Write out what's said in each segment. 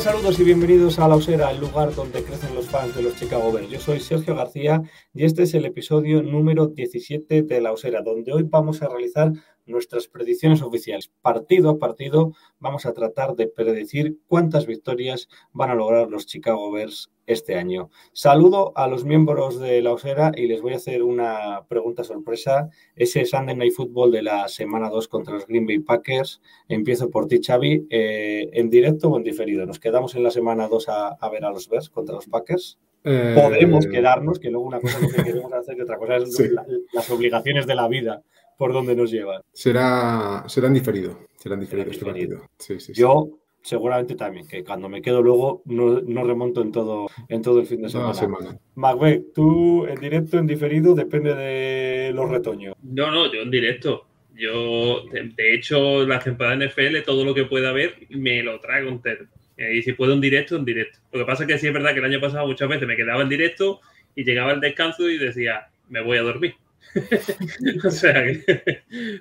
Saludos y bienvenidos a La Osera, el lugar donde crecen los fans de los Chicago Bears. Yo soy Sergio García y este es el episodio número 17 de La Osera, donde hoy vamos a realizar nuestras predicciones oficiales. Partido a partido vamos a tratar de predecir cuántas victorias van a lograr los Chicago Bears este año. Saludo a los miembros de La Osera y les voy a hacer una pregunta sorpresa. Ese Sunday Night Football de la semana 2 contra los Green Bay Packers. Empiezo por ti, Xavi. Eh, ¿En directo o en diferido? ¿Nos quedamos en la semana 2 a, a ver a los Bears contra los Packers? Eh, Podemos quedarnos, que luego una cosa es lo que queremos hacer y otra cosa es Sí. la- las obligaciones de la vida por donde nos llevan. Será, será en diferido. Será en diferido este diferido. partido. Sí, sí, sí. Yo seguramente también, que cuando me quedo luego no, no remonto en todo, en todo el fin de semana. semana. Macbeth, tú en directo, en diferido, depende de los retoños. No, no, yo en directo. Yo, de, de hecho, la temporada NFL, todo lo que pueda ver, me lo traigo entero. Eh, Y si puedo en directo, en directo. Lo que pasa es que sí es verdad que el año pasado muchas veces me quedaba en directo y llegaba el descanso y decía, me voy a dormir. o sea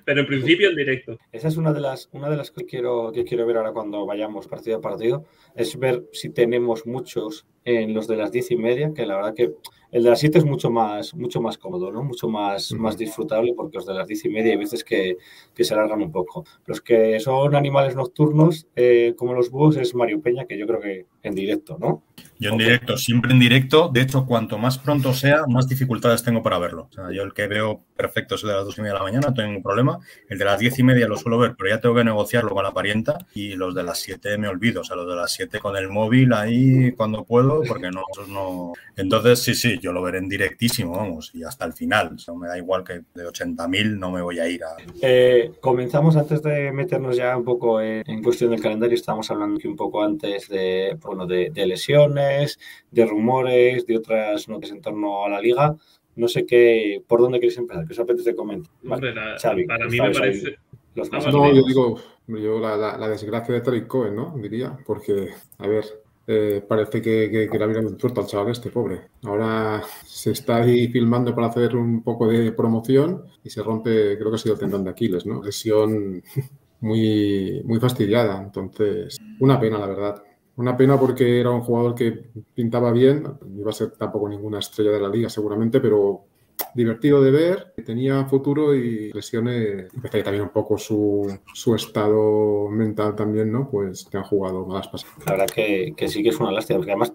pero en principio en directo. Esa es una de las, una de las que quiero, que quiero ver ahora cuando vayamos partido a partido, es ver si tenemos muchos en los de las diez y media, que la verdad que el de las siete es mucho más, mucho más cómodo, ¿no? Mucho más, más disfrutable porque los de las diez y media hay veces que, que se alargan un poco. Los que son animales nocturnos, eh, como los búhos, es Mario Peña, que yo creo que en directo, ¿no? Yo en directo, siempre en directo. De hecho, cuanto más pronto sea, más dificultades tengo para verlo. O sea, yo el que veo perfecto es el de las dos y media de la mañana, no tengo ningún problema. El de las diez y media lo suelo ver, pero ya tengo que negociarlo con la parienta. Y los de las siete me olvido. O sea, los de las siete con el móvil ahí cuando puedo, porque no, no. Entonces, sí, sí, yo lo veré en directísimo, vamos, y hasta el final. O sea, me da igual que de 80.000 no me voy a ir a. Eh, comenzamos antes de meternos ya un poco en, cuestión del calendario. Estábamos hablando aquí un poco antes de, bueno, de, de lesiones, de rumores, de otras noticias en torno a la liga. No sé qué, por dónde queréis empezar, que os apetece comentar. Hombre, la- Xavi, para mí me ahí, parece. los Ah, más. No, yo digo, yo la, la- la desgracia de Tariq Cohen, ¿no? Diría, porque, a ver, eh, parece que, que, que le abrieron tuerto al chaval este, pobre. Ahora se está ahí filmando para hacer un poco de promoción y se rompe, creo que ha sido el tendón de Aquiles, ¿no? Lesión muy, muy fastidiada. Entonces, una pena, la verdad. Una pena porque era un jugador que pintaba bien, no iba a ser tampoco ninguna estrella de la liga seguramente, pero divertido de ver, tenía futuro y lesiones, ahí también un poco su, su estado mental también, ¿no? Pues que han jugado malas pasadas. La verdad que, que sí que es una lástima, porque además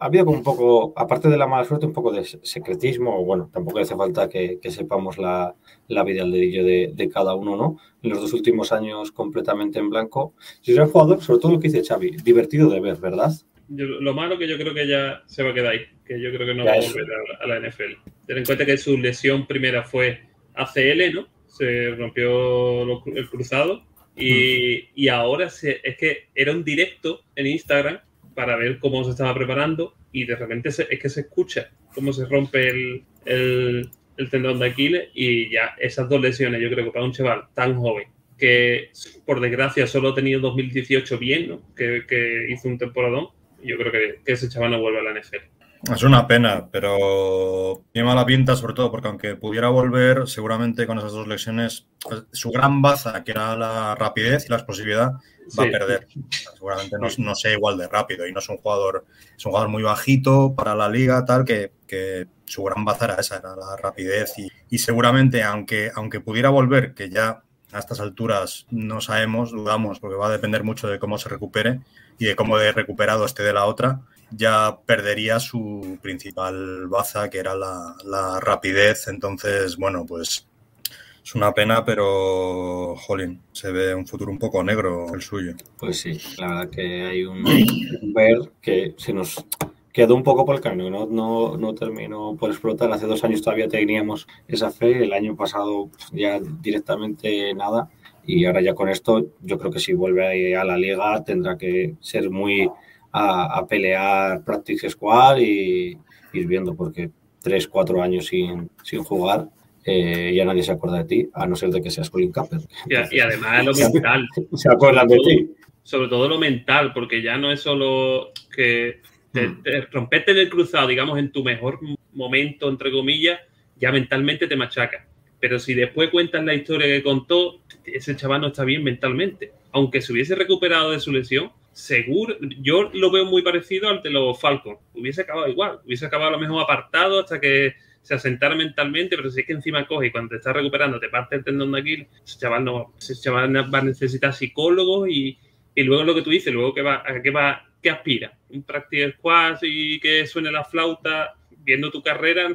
ha habido como un poco, aparte de la mala suerte, un poco de secretismo, bueno, tampoco hace falta que, que sepamos la, la vida al dedillo de, de cada uno, ¿no? En los dos últimos años completamente en blanco. Si es un jugador, sobre todo lo que dice Xavi, divertido de ver, ¿verdad? Yo- lo malo que yo creo que ya se va a quedar ahí, que yo creo que no Ya va a volver a, a la NFL. Ten en cuenta que su lesión primera fue ACL, ¿no? Se rompió lo- el cruzado y, y ahora se- es que era un directo en Instagram para ver cómo se estaba preparando y de repente es que se escucha cómo se rompe el tendón de Aquiles y ya esas dos lesiones, yo creo que para un chaval tan joven que por desgracia solo ha tenido 2018 bien, ¿no? que, que hizo un temporadón, yo creo que, que ese chaval no vuelve a la NFL. Es una pena, pero tiene mala pinta, sobre todo porque aunque pudiera volver, seguramente con esas dos lesiones, pues, su gran baza, que era la rapidez y la explosividad, va Sí. a perder. Seguramente no, no sea igual de rápido y no es un jugador, es un jugador muy bajito para la liga, tal, que, que su gran baza era esa, era la rapidez y, y seguramente aunque, aunque pudiera volver, que ya a estas alturas no sabemos, dudamos, porque va a depender mucho de cómo se recupere y de cómo de recuperado esté de la otra, ya perdería su principal baza, que era la, la rapidez. Entonces, bueno, pues es una pena, pero, jolín, se ve un futuro un poco negro el suyo. Pues sí, la verdad que hay un, un ver que se nos quedó un poco por el camino, no, no, no terminó por explotar. Hace dos años todavía teníamos esa fe, el año pasado ya directamente nada. Y ahora ya con esto, yo creo que si vuelve a la liga tendrá que ser muy a, a pelear Practice Squad y ir viendo, porque tres, cuatro años sin, sin jugar, eh, ya nadie se acuerda de ti, a no ser de que seas Colin Capper. Y, y además lo mental. Se acuerdan de ti. Sobre todo lo mental, porque ya no es solo que te, te romperte en el cruzado, digamos, en tu mejor momento, entre comillas, ya mentalmente te machaca. Pero si después cuentas la historia que contó, ese chaval no está bien mentalmente. Aunque se hubiese recuperado de su lesión, seguro, yo lo veo muy parecido al de los Falcons. Hubiese acabado igual, hubiese acabado a lo mejor apartado hasta que se asentara mentalmente, pero si es que encima coge y cuando te estás recuperando te parte el tendón de Aquiles, ese chaval, no, ese chaval va a necesitar psicólogos y, y luego lo que tú dices, luego que va, a qué va, qué aspira, un practice squad y que suene la flauta, viendo tu carrera,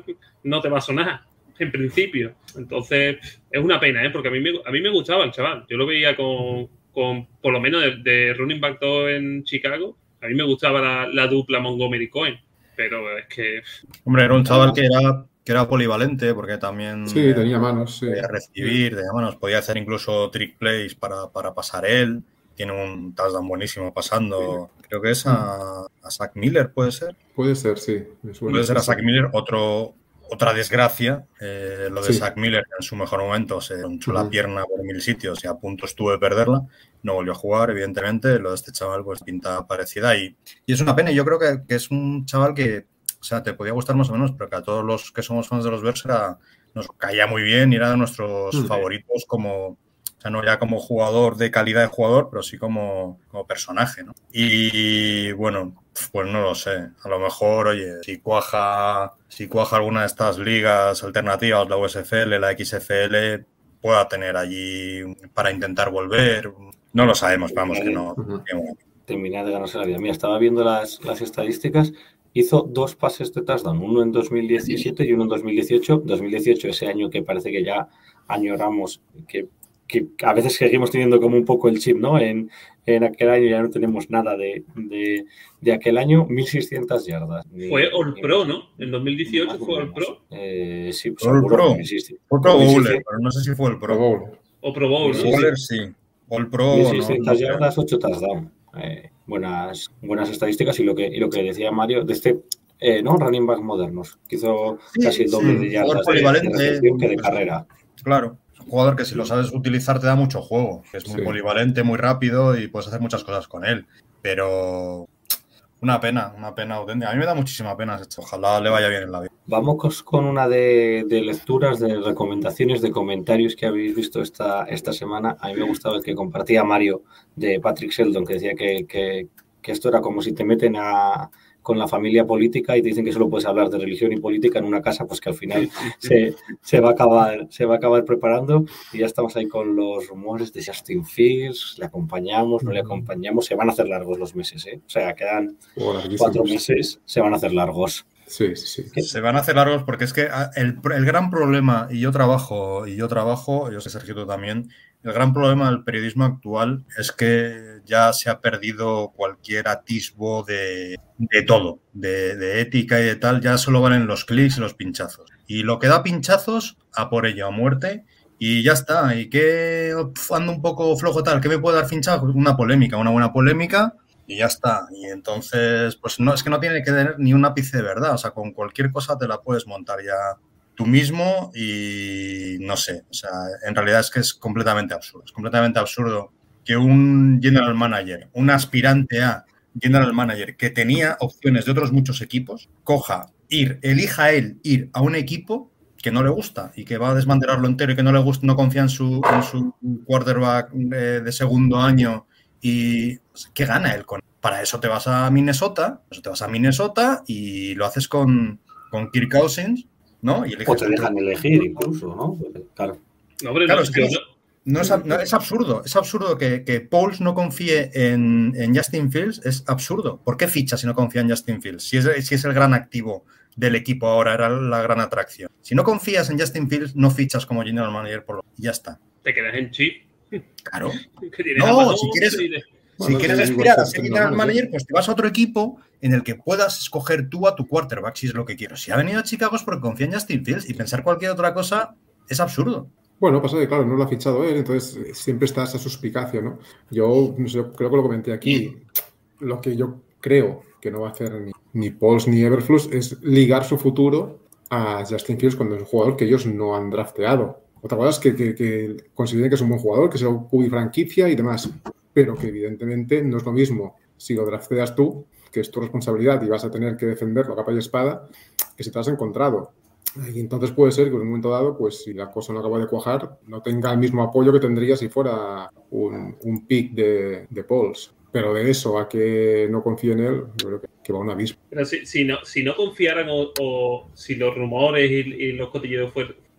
no te va a sonar en principio. Entonces, es una pena, ¿eh? porque a mí, me, a mí me gustaba el chaval. Yo lo veía con, con por lo menos de, de running back 2 en Chicago. A mí me gustaba la, la dupla Montgomery Cohen, pero es que Hombre, era un chaval que era, que era polivalente, porque también Sí, eh, tenía manos, sí. podía recibir, tenía manos, podía hacer incluso trick plays para, para pasar él. Tiene un touchdown buenísimo pasando, creo que es a, a Zach Miller, puede ser. Puede ser, sí. me suena. Puede ser a Zach Miller, otro, otra desgracia. eh, lo de. Zach Miller, en su mejor momento se ronchó la Ujú. pierna por mil sitios y a punto estuvo de perderla. No volvió a jugar, evidentemente. Lo de este chaval, pues pinta parecida. Y, y es una pena. Yo creo que, que es un chaval que, o sea, te podía gustar más o menos, pero que a todos los que somos fans de los Bears era- nos caía muy bien y era de nuestros favoritos como, o sea, no ya como jugador de calidad de jugador, pero sí como, como personaje, ¿no? Y bueno, pues no lo sé. A lo mejor, oye, si cuaja, si cuaja alguna de estas ligas alternativas, la USFL, la XFL, pueda tener allí para intentar volver. No lo sabemos, vamos, que no. Bueno. terminar de ganarse la vida. Mira, estaba viendo las, las estadísticas. Hizo dos pases de touchdown, uno en 2017 y uno en 2018. 2018, ese año que parece que ya añoramos, que, que a veces seguimos teniendo como un poco el chip, ¿no? En, en aquel año ya no tenemos nada de, de, de aquel año, 1.600 yardas. Ni- fue All ni- Pro, ¿no? En 2018 más o fue All. Pro Eh, sí, pues All seguro, Pro. 1.600. Fue Pro 1.600 Bowler, pero no sé si fue el Pro. Bowl. o Pro Bowl, ¿no? El Bowler sí. All Pro. no- 1.600 no yardas, 8 touchdowns. Eh, buenas, buenas estadísticas y lo que, y lo que decía Mario, de este, eh, ¿no? Running back modernos, que hizo Sí, casi el doble sí, de yardas de, de que de pues, carrera. Claro. Es un jugador que si lo sabes utilizar te da mucho juego. que Es muy Sí. polivalente, muy rápido y puedes hacer muchas cosas con él. Pero una pena, una pena auténtica. A mí me da muchísima pena esto. Ojalá le vaya bien en la vida. Vamos con una de, de lecturas, de recomendaciones, de comentarios que habéis visto esta, esta semana. A mí me gustaba el que compartía Mario de Patrick Sheldon, que decía que, que- que esto era como si te meten a, con la familia política y te dicen que solo puedes hablar de religión y política en una casa, pues que al final se, se va, a acabar, se va a acabar preparando y ya estamos ahí con los rumores de Justin Fields, le acompañamos, no le acompañamos, se van a hacer largos los meses, ¿eh? o sea, quedan cuatro meses, se van a hacer largos. Sí, sí, sí. Se van a hacer largos porque es que ah, el, el gran problema, y yo trabajo, y yo trabajo, yo sé Sergio tú también, el gran problema del periodismo actual es que ya se ha perdido cualquier atisbo de, de todo, de, de ética y de tal, ya solo valen los clics y los pinchazos. Y lo que da pinchazos, a por ello, a muerte, y ya está. ¿Y Pf, ando un poco flojo tal? ¿Qué me puede dar pinchazos? Una polémica, una buena polémica, y ya está. Y entonces, pues no, es que no tiene que tener ni un ápice de verdad. O sea, con cualquier cosa te la puedes montar ya tú mismo y no sé. O sea, en realidad es que es completamente absurdo. Es completamente absurdo que un general manager, un aspirante a general manager que tenía opciones de otros muchos equipos, coja, ir, elija él ir a un equipo que no le gusta y que va a desmantelarlo entero y que no le gusta, no confía en su, en su quarterback de, de segundo año y ¿qué gana él con? Para eso te vas a Minnesota, eso te vas a Minnesota y lo haces con, con Kirk Cousins, ¿no? Y eliges O te dejan elegir incluso, ¿no? Claro. No, hombre, Claro, no, es que no- no- es, ab- no, es absurdo, es absurdo que, que Pauls no confíe en, en Justin Fields, es absurdo. ¿Por qué ficha si no confía en Justin Fields? Si es, si es el gran activo del equipo ahora, era la gran atracción. Si no confías en Justin Fields, no fichas como general manager por lo y ya está. te quedas en chip. Claro. Que No, si quieres- Bueno, si quieres aspirar a ser general manager, pues te vas a otro equipo en el que puedas escoger tú a tu quarterback si es lo que quieres. Si ha venido a Chicago es porque confía en Justin Fields y pensar cualquier otra cosa es absurdo. Bueno, pasa que, claro, no lo ha fichado él, entonces eh, siempre está esa suspicacia, ¿no? Yo, no sé, yo creo que lo comenté aquí. Lo que yo creo que no va a hacer ni, ni Pauls ni Everflux es ligar su futuro a Justin Fields cuando es un jugador que ellos no han drafteado. Otra cosa es que, que- que consideren que es un buen jugador, que sea un QB franquicia y demás, pero que evidentemente no es lo mismo si lo drafteas tú, que es tu responsabilidad y vas a tener que defenderlo a capa y espada, que si te has encontrado. Y entonces puede ser que en un momento dado, pues si la cosa no acaba de cuajar, no tenga el mismo apoyo que tendría si fuera un, un pick de, de Pauls. Pero de eso a que no confíe en él, yo creo que, que va un abismo. Si, no, si no confiaran o, si los rumores y, y los cotilleos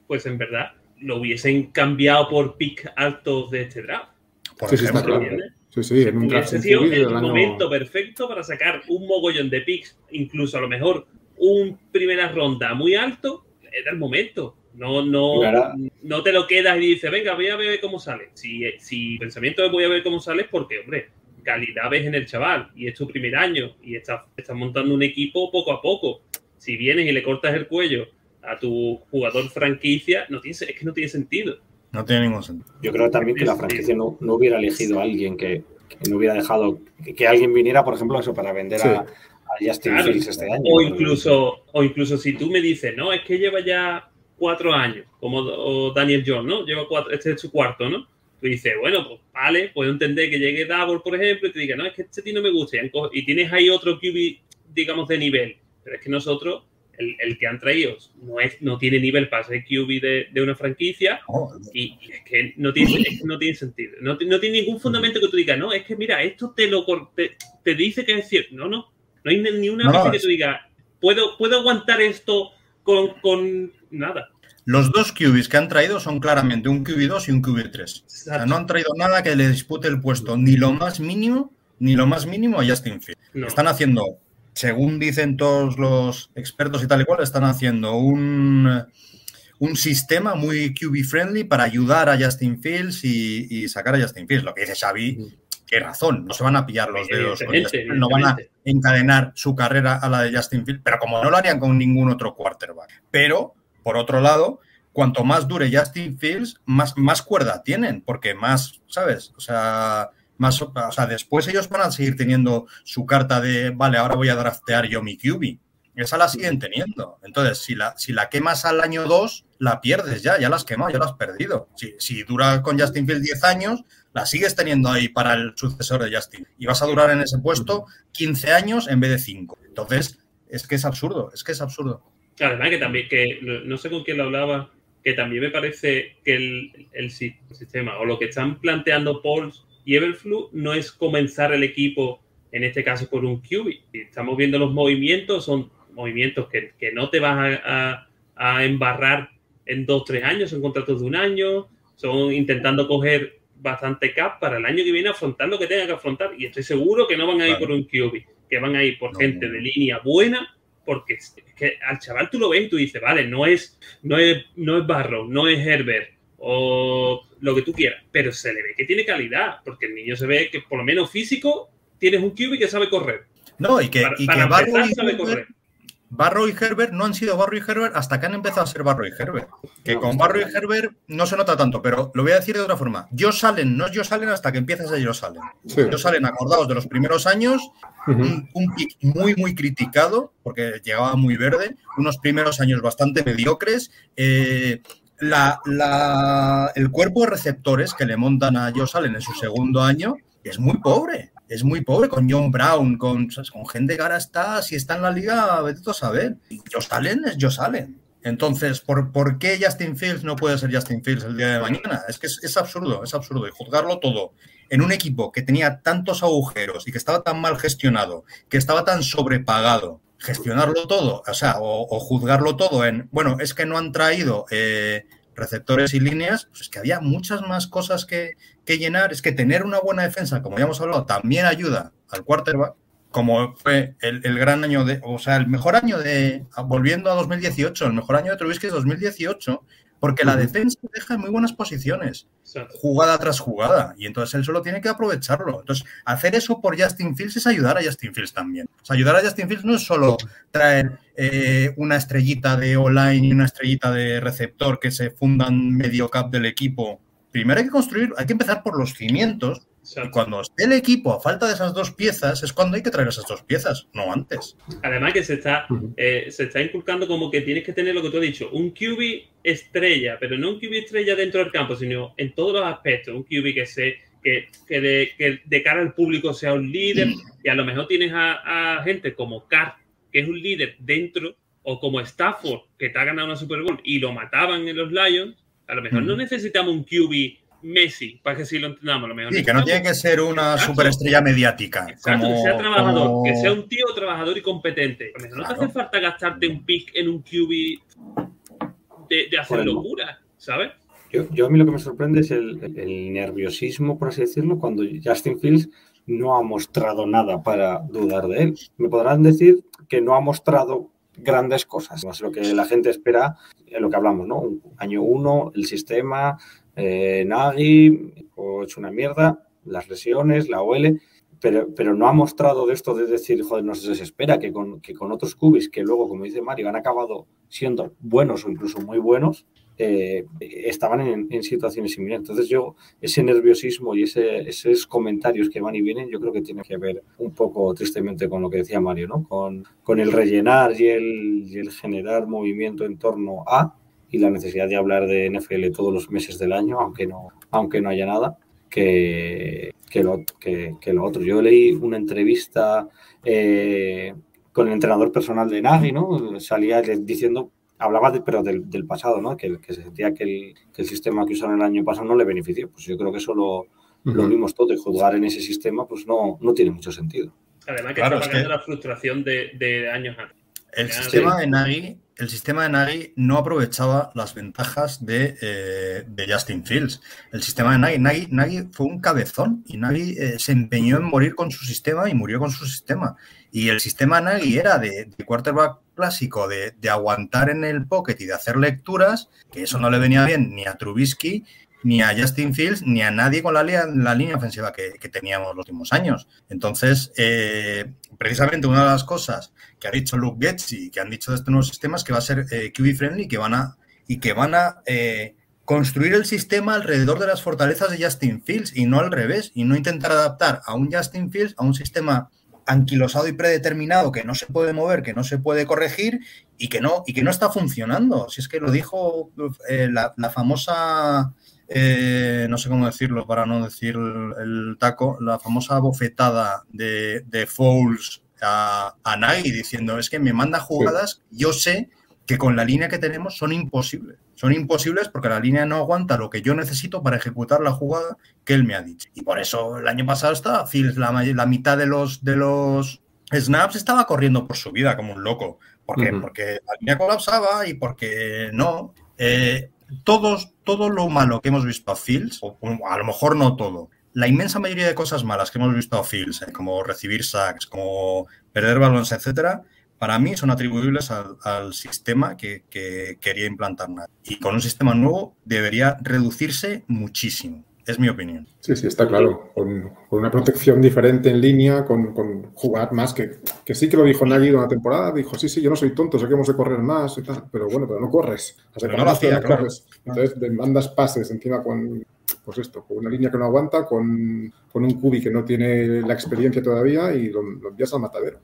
fuesen verdad, lo hubiesen cambiado por pick altos de este draft. Por Sí, sí, está ejemplo, claro. Sí, sí, en un draft sido el del año- momento perfecto para sacar un mogollón de picks, incluso a lo mejor un primera ronda muy alto, era el momento. No, no, Claro. no te lo quedas y dices, venga, voy a ver cómo sale. Si, si pensamiento de voy a ver cómo sale es porque, hombre, calidad ves en el chaval y es tu primer año y estás, estás montando un equipo poco a poco. Si vienes y le cortas el cuello a tu jugador franquicia, no tiene, es que no tiene sentido. No tiene ningún sentido. Yo creo también que la franquicia no, no hubiera elegido a alguien que, que no hubiera dejado que, que alguien viniera, por ejemplo, eso para vender Sí. a, a Justin Claro. Fields este año. O incluso, o incluso si tú me dices, no, es que lleva ya cuatro años, como o Daniel Jones, ¿no? Lleva cuatro, este es su cuarto, ¿no? Tú dices, bueno, pues vale, puedo entender que llegue Double, por ejemplo, y te diga, no, es que este tío no me gusta, y tienes ahí otro QB, digamos, de nivel. Pero es que nosotros, el, el que han traído, no, es, no tiene nivel para ser QB de, de una franquicia, Oh, y, y es que no tiene, es que no tiene sentido. No, no tiene ningún fundamento que tú digas, no, es que mira, esto te lo te, te dice que es cierto. No, no. No hay ni una vez no, que tú digas, ¿puedo, puedo aguantar esto con, con nada. Los dos QBs que han traído son claramente un QB2 y un QB3. O sea, no han traído nada que le dispute el puesto, ni lo más mínimo, ni lo más mínimo a Justin Fields. Están haciendo, según dicen todos los expertos y tal y cual, están haciendo un, un sistema muy QB friendly para ayudar a Justin Fields y, y sacar a Justin Fields. Lo que dice Xavi, qué razón, no se van a pillar los dedos con Justin Fields, no van a encadenar su carrera a la de Justin Fields, pero como no lo harían con ningún otro quarterback. Pero, por otro lado, cuanto más dure Justin Fields, más, más cuerda tienen, porque más, ¿sabes? O sea, más, o sea, después ellos van a seguir teniendo su carta de, vale, ahora voy a draftear yo mi QB. Esa la siguen teniendo. Entonces, si la, si la quemas al año 2, la pierdes ya, ya la has quemado, ya la has perdido. Si, si dura con Justin Fields 10 años, la sigues teniendo ahí para el sucesor de Justin. Y vas a durar en ese puesto 15 años en vez de 5. Entonces, es que es absurdo, es que es absurdo. Además que también, que no sé con quién lo hablaba, que también me parece que el, el si- sistema o lo que están planteando Pauls y Everflu no es comenzar el equipo, en este caso por un QB. Estamos viendo los movimientos, son movimientos que, que no te vas a, a- a embarrar en dos, tres años, son contratos de un año, son intentando coger bastante cap para el año que viene afrontar lo que tengan que afrontar y estoy seguro que no van a ir Claro. por un QB, que van a ir por No, gente no, de línea buena porque es que al chaval tú lo ves y tú dices, vale, no es, no es, no es Barrow, no es Herbert o lo que tú quieras, pero se le ve que tiene calidad, porque el niño se ve que por lo menos físico tienes un QB que sabe correr. No, y que, Para, y para que Barrow, empezar, y sabe Herbert, correr. Barrow y Herbert no han sido Barrow y Herbert hasta que han empezado a ser Barrow y Herbert. Que No, con está Barrow y. Herbert no se nota tanto, pero lo voy a decir de otra forma. Josh Allen no es Josh Allen hasta que empiezas a Josh Allen. Sí. Josh Allen, acordados de los primeros años, un, un pick muy, muy criticado, porque llegaba muy verde, unos primeros años bastante mediocres. eh, la- el cuerpo de receptores que le montan a Josh Allen en su segundo año es muy pobre. Es muy pobre con John Brown, con, con gente que ahora está, si está en la liga, vete a saber. Josh Allen es Josh Allen. Entonces, ¿por, por qué Justin Fields no puede ser Justin Fields el día de mañana? Es que es, absurdo, es absurdo. Y juzgarlo todo en un equipo que tenía tantos agujeros y que estaba tan mal gestionado, que estaba tan sobrepagado, gestionarlo todo, o sea, o, o juzgarlo todo en, bueno, es que no han traído eh, receptores y líneas, pues es que había muchas más cosas que, que llenar. Es que tener una buena defensa, como ya hemos hablado, también ayuda al quarterback, como fue el, el gran año de, o sea, el mejor año de, volviendo a 2018, el mejor año de Trubisky es 2018, porque la defensa deja en muy buenas posiciones, jugada tras jugada, y entonces él solo tiene que aprovecharlo. Entonces, hacer eso por Justin Fields es ayudar a Justin Fields también. O sea, ayudar a Justin Fields no es solo traer eh, una estrellita de online y una estrellita de receptor que se fundan medio cap del equipo. Primero hay que construir, hay que empezar por los cimientos y cuando esté el equipo a falta de esas dos piezas, es cuando hay que traer esas dos piezas, no antes. Además que se está, eh, se está inculcando como que tienes que tener lo que tú has dicho, un QB estrella, pero no un QB estrella dentro del campo, sino en todos los aspectos. Un QB que se que, que de, que de cara al público sea un líder y a lo mejor tienes a, a gente como Carr, que es un líder dentro, o como Stafford, que te ha ganado una Super Bowl y lo mataban en los Lions. A lo mejor no necesitamos un QB Messi, para que sí lo entendamos. Lo mejor Sí, que no tiene que ser una Exacto. superestrella mediática. Exacto, que sea trabajador, como- que sea un tío trabajador y competente. A lo mejor no te hace falta gastarte un pick en un QB de, de hacer Bueno. locura, ¿sabes? Yo, yo a mí lo que me sorprende es el, el nerviosismo, por así decirlo, cuando Justin Fields no ha mostrado nada para dudar de él. Me podrán decir que no ha mostrado grandes cosas, más lo que la gente espera, en lo que hablamos, ¿no? Un año uno, el sistema, eh, Nagy, hecho una mierda, las lesiones, la OL, pero, pero no ha mostrado de esto de decir, joder, no se espera que con, que con otros cubis que luego, como dice Mario, han acabado siendo buenos o incluso muy buenos, eh, estaban en, en situaciones similares. Entonces yo, ese nerviosismo y ese, esos comentarios que van y vienen, yo creo que tiene que ver un poco tristemente con lo que decía Mario, ¿no? Con, con el rellenar y el, y el generar movimiento en torno a y la necesidad de hablar de NFL todos los meses del año, aunque no, aunque no haya nada, que, que, lo, que, que lo otro. Yo leí una entrevista eh, con el entrenador personal de Nagy, ¿no? Salía diciendo hablaba de, pero del, del, pasado, ¿no? Que, que se sentía que el, que el, sistema que usaron el año pasado no le benefició. Pues yo creo que eso lo, uh -huh. lo vimos todo y juzgar en ese sistema pues no, no tiene mucho sentido. Además que claro, está pagando es que... la frustración de, de años antes. El sistema, de Nagy, el sistema de Nagy no aprovechaba las ventajas de, eh, de Justin Fields. El sistema de Nagy, Nagy, Nagy fue un cabezón y Nagy eh, se empeñó en morir con su sistema y murió con su sistema. Y el sistema de Nagy era de, de quarterback clásico, de, de, aguantar en el pocket y de hacer lecturas, que eso no le venía bien ni a Trubisky, ni a Justin Fields, ni a nadie con la, línea ofensiva que, teníamos los últimos años. Entonces, eh, precisamente una de las cosas que ha dicho Luke Getzi, que han dicho de estos nuevos sistemas, que va a ser eh, QB friendly que van a, y que van a eh, construir el sistema alrededor de las fortalezas de Justin Fields y no al revés, y no intentar adaptar a un Justin Fields a un sistema anquilosado y predeterminado que no se puede mover, que no se puede corregir y que no, y que no está funcionando. Si es que lo dijo eh, la, famosa, eh, no sé cómo decirlo para no decir el, el taco, la famosa bofetada de, de Fouls a, a Nagy diciendo es que me manda jugadas, yo sé que con la línea que tenemos son imposibles. Son imposibles porque la línea no aguanta lo que yo necesito para ejecutar la jugada que él me ha dicho. Y por eso el año pasado estaba Fields, la, la mitad de los, de los snaps estaba corriendo por su vida como un loco. ¿Por qué? Uh -huh. Porque la línea colapsaba y porque no. Eh, todos, todo lo malo que hemos visto a Fields, o a lo mejor no todo, la inmensa mayoría de cosas malas que hemos visto a Fields, eh, como recibir sacks, como perder balones, etcétera, para mí son atribuibles al, sistema que, que, quería implantar. Y con un sistema nuevo debería reducirse muchísimo. Es mi opinión. Sí, sí, está claro. Con, con una protección diferente en línea, con, con, jugar más, que, que sí que lo dijo Nagy una temporada, dijo, sí, sí, yo no soy tonto, sé que hemos de correr más y tal, pero bueno, pero no corres. Pero no lo hacía, no corres. Entonces, mandas pases encima con, pues esto, con una línea que no aguanta, con, con un cubi que no tiene la experiencia todavía y lo, lo envías al matadero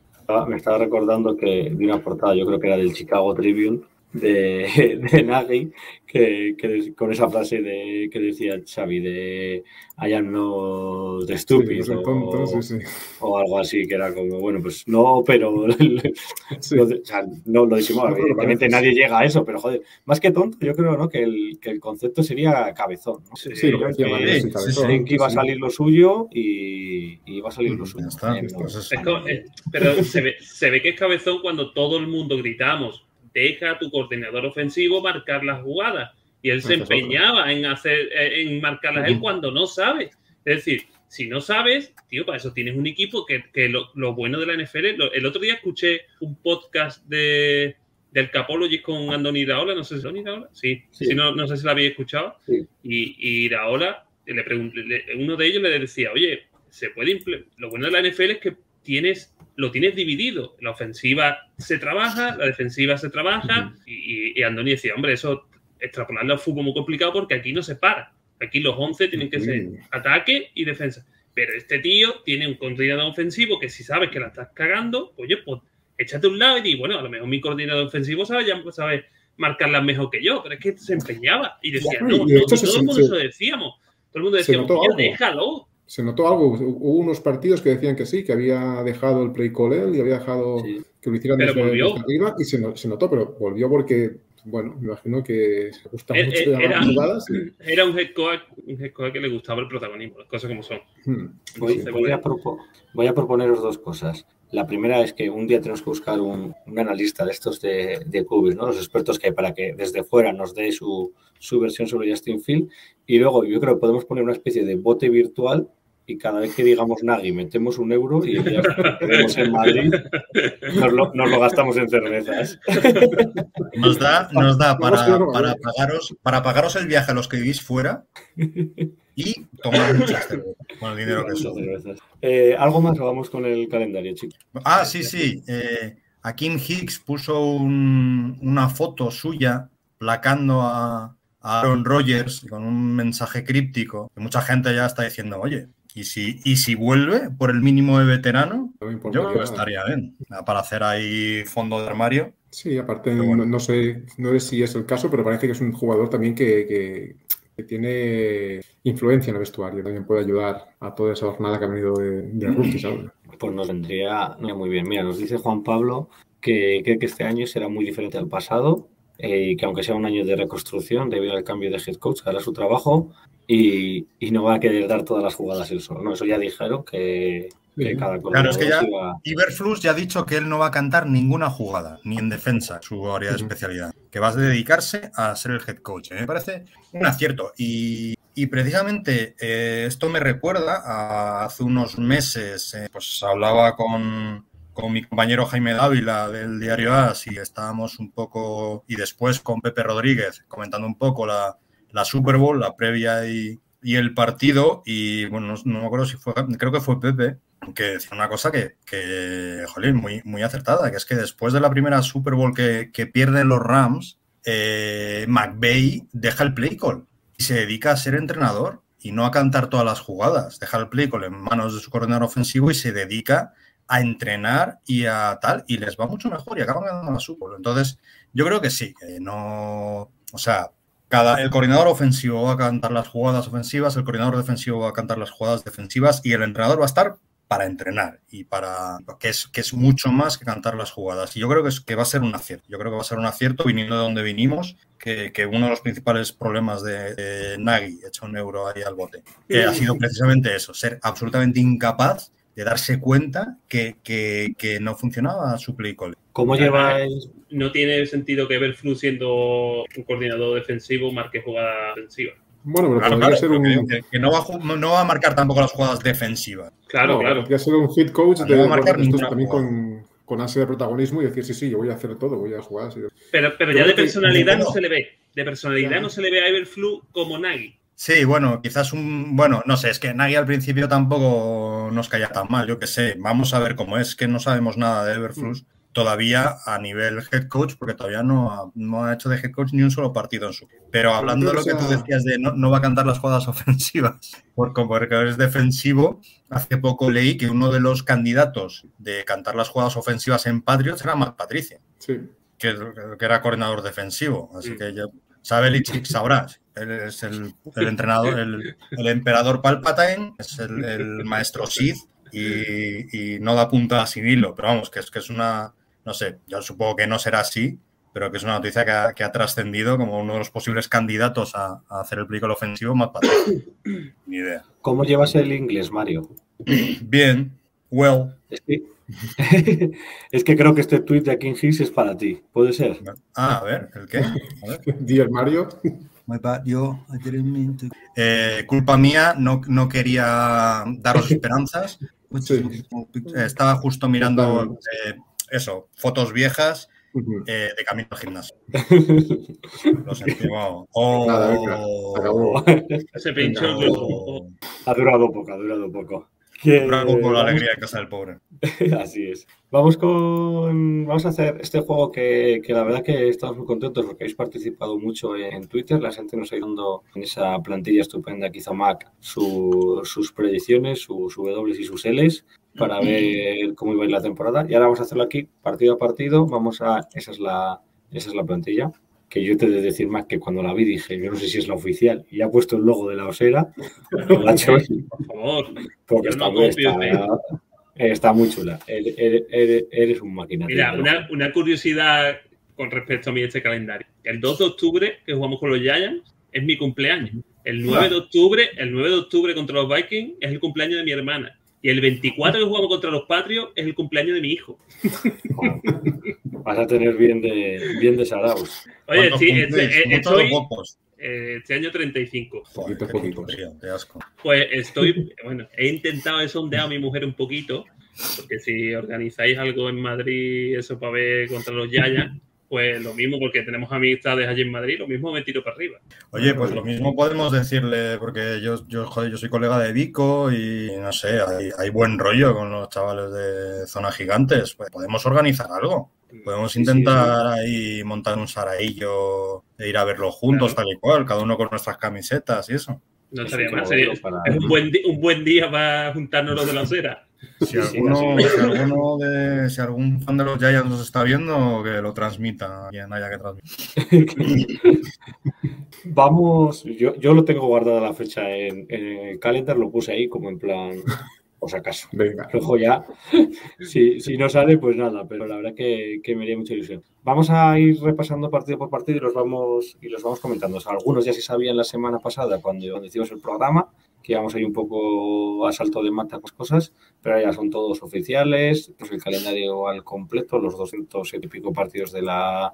me estaba recordando que vi una portada, yo creo que era del Chicago Tribune, de, de Nagy, que, que, con esa frase de, que decía Xavi de I am no de estúpido sí, tonto, sí, sí. o, algo así, que era como, bueno, pues no, pero lo, o sea, no lo decimos, no, evidentemente nadie llega a eso, pero joder, más que tonto, yo creo ¿no? que, el, que el concepto sería cabezón. ¿no? Sí, sí, que que, cabezón, que iba a salir lo suyo y, y iba a salir lo suyo. Está, es como, pero se ve, se ve que es cabezón cuando todo el mundo gritamos deja a tu coordinador ofensivo marcar las jugadas. Y él se empeñaba en hacer, eh, en marcarlas él cuando no sabe. Es decir, si no sabes, tío, para eso tienes un equipo que, que lo, lo, bueno de la NFL. Lo, el otro día escuché un podcast de, del Capologist con Andoni Iraola, no sé si Andoni Iraola, sí, Sí. sí, no, no sé si la habéis escuchado, Sí. y, y Iraola, le pregunté, le- uno de ellos le decía, oye, se puede lo bueno de la NFL es que tienes, lo tienes dividido, la ofensiva se trabaja, la defensiva se trabaja, y, y, Andoni decía, hombre, eso extrapolarlo al fútbol muy complicado porque aquí no se para, aquí los 11 tienen que ser ataque y defensa. Pero este tío tiene un coordinador ofensivo que si sabes que la estás cagando, oye, pues échate a un lado y di, bueno, a lo mejor mi coordinador ofensivo sabe, ya, sabe marcarlas mejor que yo, pero es que se empeñaba y decía, Ya, no, y no, y todo el mundo lo decíamos. Todo el mundo decía, notó "Oye, algo. déjalo. Se notó algo. Hubo unos partidos que decían que sí, que había dejado el play call él y había dejado Sí. que lo hicieran Pero desde, arriba y se, se notó, pero volvió porque, bueno, me imagino que se gusta Eh, mucho llamar era- jugadas. y- Era un head coach, un head coach que le gustaba el protagonismo, las cosas como son. Hmm. Voy, Sí, voy a propo- voy a proponeros dos cosas. La primera es que un día tenemos que buscar un, un analista de estos de, de cubis, ¿no? los expertos que hay para que desde fuera nos dé su, su versión sobre Justin Field. Y luego yo creo que podemos poner una especie de bote virtual y cada vez que digamos Nagui metemos un euro y ya. Tenemos en Madrid, nos lo, nos lo gastamos en cervezas. Nos da, nos da para, para, vale. pagaros, para pagaros el viaje a los que vivís fuera y tomar muchas cervezas con el dinero que sobra. Eh, ¿Algo más o vamos con el calendario, chicos? Ah, sí, sí. Eh, a Kim Hicks puso un- una foto suya placando a, a Aaron Rodgers con un mensaje críptico. Que mucha gente ya está diciendo, oye, ¿y si, ¿y si vuelve por el mínimo de veterano? No Yo creo que estaría bien para hacer ahí fondo de armario. Sí, aparte, bueno. no, no sé, no sé si es el caso, pero parece que es un jugador también que, que- que tiene influencia en el vestuario. También puede ayudar a toda esa jornada que ha venido de, de rookies ahora. Pues nos vendría no, muy bien. Mira, nos dice Juan Pablo que cree que este año será muy diferente al pasado eh, y que aunque sea un año de reconstrucción debido al cambio de head coach, hará su trabajo y, y no va a querer dar todas las jugadas él solo. No, eso ya dijeron que, que Sí. cada Claro, es que ya- iba- Iberflus ya ha dicho que él no va a cantar ninguna jugada, ni en defensa, su área de especialidad, que va a dedicarse a ser el head coach. ¿eh? Me parece un acierto. Y, y precisamente eh, esto me recuerda a hace unos meses, eh, pues hablaba con, con mi compañero Jaime Dávila del diario AS y estábamos un poco, y después con Pepe Rodríguez comentando un poco la, la Super Bowl, la previa y, y el partido. Y bueno, no, me acuerdo si fue, creo que fue Pepe que decía una cosa que, que jolín, muy, muy acertada, que es que después de la primera Super Bowl que, que pierden los Rams, eh, McVay deja el play call y se dedica a ser entrenador y no a cantar todas las jugadas. Deja el play call en manos de su coordinador ofensivo y se dedica a entrenar y a tal, y les va mucho mejor y acaban ganando la Super Bowl. Entonces, yo creo que sí, que no. O sea, cada, el coordinador ofensivo va a cantar las jugadas ofensivas, el coordinador defensivo va a cantar las jugadas defensivas y el entrenador va a estar para entrenar y para que es, que es mucho más que cantar las jugadas. Y yo creo que, es, que va a ser un acierto. Yo creo que va a ser un acierto viniendo de donde vinimos, que, que uno de los principales problemas de, de Nagy, hecho un euro ahí al bote, que ha sido precisamente eso, ser absolutamente incapaz de darse cuenta que, que, que no funcionaba su play call. ¿Cómo lleváis? No tiene sentido que Everflux siendo un coordinador defensivo marque jugada defensiva. Bueno, pero Claro, podría claro, ser un, que no, va a, no va a marcar tampoco las jugadas defensivas. Claro, no, claro. podría ser un hit coach de va a marcar bueno, esto ninguna también con, con ansia de protagonismo y decir, sí, sí, yo voy a hacer todo, voy a jugar. Pero, pero ya de que- personalidad no se le ve. De personalidad Claro. no se le ve a Everflux como Nagy. Sí, bueno, quizás un. Bueno, no sé, es que Nagy al principio tampoco nos caía tan mal, yo qué sé. Vamos a ver cómo es, que no sabemos nada de Everflux todavía a nivel head coach, porque todavía no ha, no ha hecho de head coach ni un solo partido en su. Pero hablando de lo que tú decías de no, no va a cantar las jugadas ofensivas, por- como porque es defensivo, hace poco leí que uno de los candidatos de cantar las jugadas ofensivas en Patriots era Matt Patricia Sí. que, que era coordinador defensivo. Así Mm. que ya sabe Lichik, sabrá. Él es el, el entrenador, el, el emperador Palpatine, es el, el maestro Sith y, y no da punta sin hilo. Pero vamos, que es, que es una, no sé, yo supongo que no será así, pero que es una noticia que ha, trascendido como uno de los posibles candidatos a, a hacer el película ofensivo más Patricia. Ni idea. ¿Cómo llevas el inglés, Mario? Bien, well. Es que, es que creo que este tweet de King Hicks es para ti. ¿Puede ser? Ah, a ver, ¿el qué? A ver. Dear Mario. My bad, yo. I didn't mean to- Eh, culpa mía, no, no quería daros esperanzas. Sí. Eh, Estaba justo mirando eh, eso, fotos viejas eh, de camino al gimnasio. Lo. Nada, venga, Oh, acabó. Se pinchó ha durado poco, ha durado poco. Que- bravo por la alegría de casa del pobre. Así es. Vamos con. Vamos a hacer este juego que, que la verdad que estamos muy contentos porque habéis participado mucho en Twitter. La gente nos ha ido dando en esa plantilla estupenda que hizo Mac su- sus predicciones, sus W y sus Ls para ver cómo iba a ir la temporada. Y ahora vamos a hacerlo aquí, partido a partido. Vamos a. Esa es la, esa es la plantilla. Que yo te he de decir más que cuando la vi dije, yo no sé si es la oficial, y ha puesto el logo de la osera. Él. Por favor. Porque está, no está- muy chula. Eres, eres- eres- eres un máquina. Mira, una, una curiosidad con respecto a mí este calendario. El 2 de octubre, que jugamos con los Giants, es mi cumpleaños. El 9 de octubre, el 9 de octubre contra los Vikings es el cumpleaños de mi hermana. Y el 24 que jugamos contra los Patriots es el cumpleaños de mi hijo. Vas a tener bien de, bien de Saraos. Oye, ¿Cuántos sí, este, eh, ¿Muchos o estoy eh, este año 35. Poquito, poquito. Pues estoy, bueno, he intentado sondear a mi mujer un poquito, porque si organizáis algo en Madrid, eso para ver contra los Yayas, pues lo mismo, porque tenemos amistades allí en Madrid, lo mismo me tiro para arriba. Oye, pues lo mismo podemos decirle, porque yo, yo, joder, yo soy colega de Vico y no sé, hay, hay buen rollo con los chavales de Zona Gigantes. Pues podemos organizar algo. Podemos Sí, intentar ahí montar un saraillo e ir a verlo juntos, tal y cual, cada uno con nuestras camisetas y eso. No Es estaría un mal, sería- para- es un buen, un buen día para juntarnos los de la acera. Si Sí, sí, alguno, si alguno de, si algún fan de los Giants nos está viendo, que lo transmita a quien haya que transmitir. Vamos, yo, yo lo tengo guardada la fecha en, en el calendar, lo puse ahí como en plan, por si acaso. Venga. Luego ya, si, si no sale, pues nada, pero la verdad que, que me haría mucha ilusión. Vamos a ir repasando partido por partido y los vamos, y los vamos comentando. O sea, algunos ya se sabían la semana pasada cuando, cuando hicimos el programa, que íbamos ahí un poco a salto de mata las cosas, pero ya son todos oficiales, pues el calendario al completo, los 207 y pico partidos de la,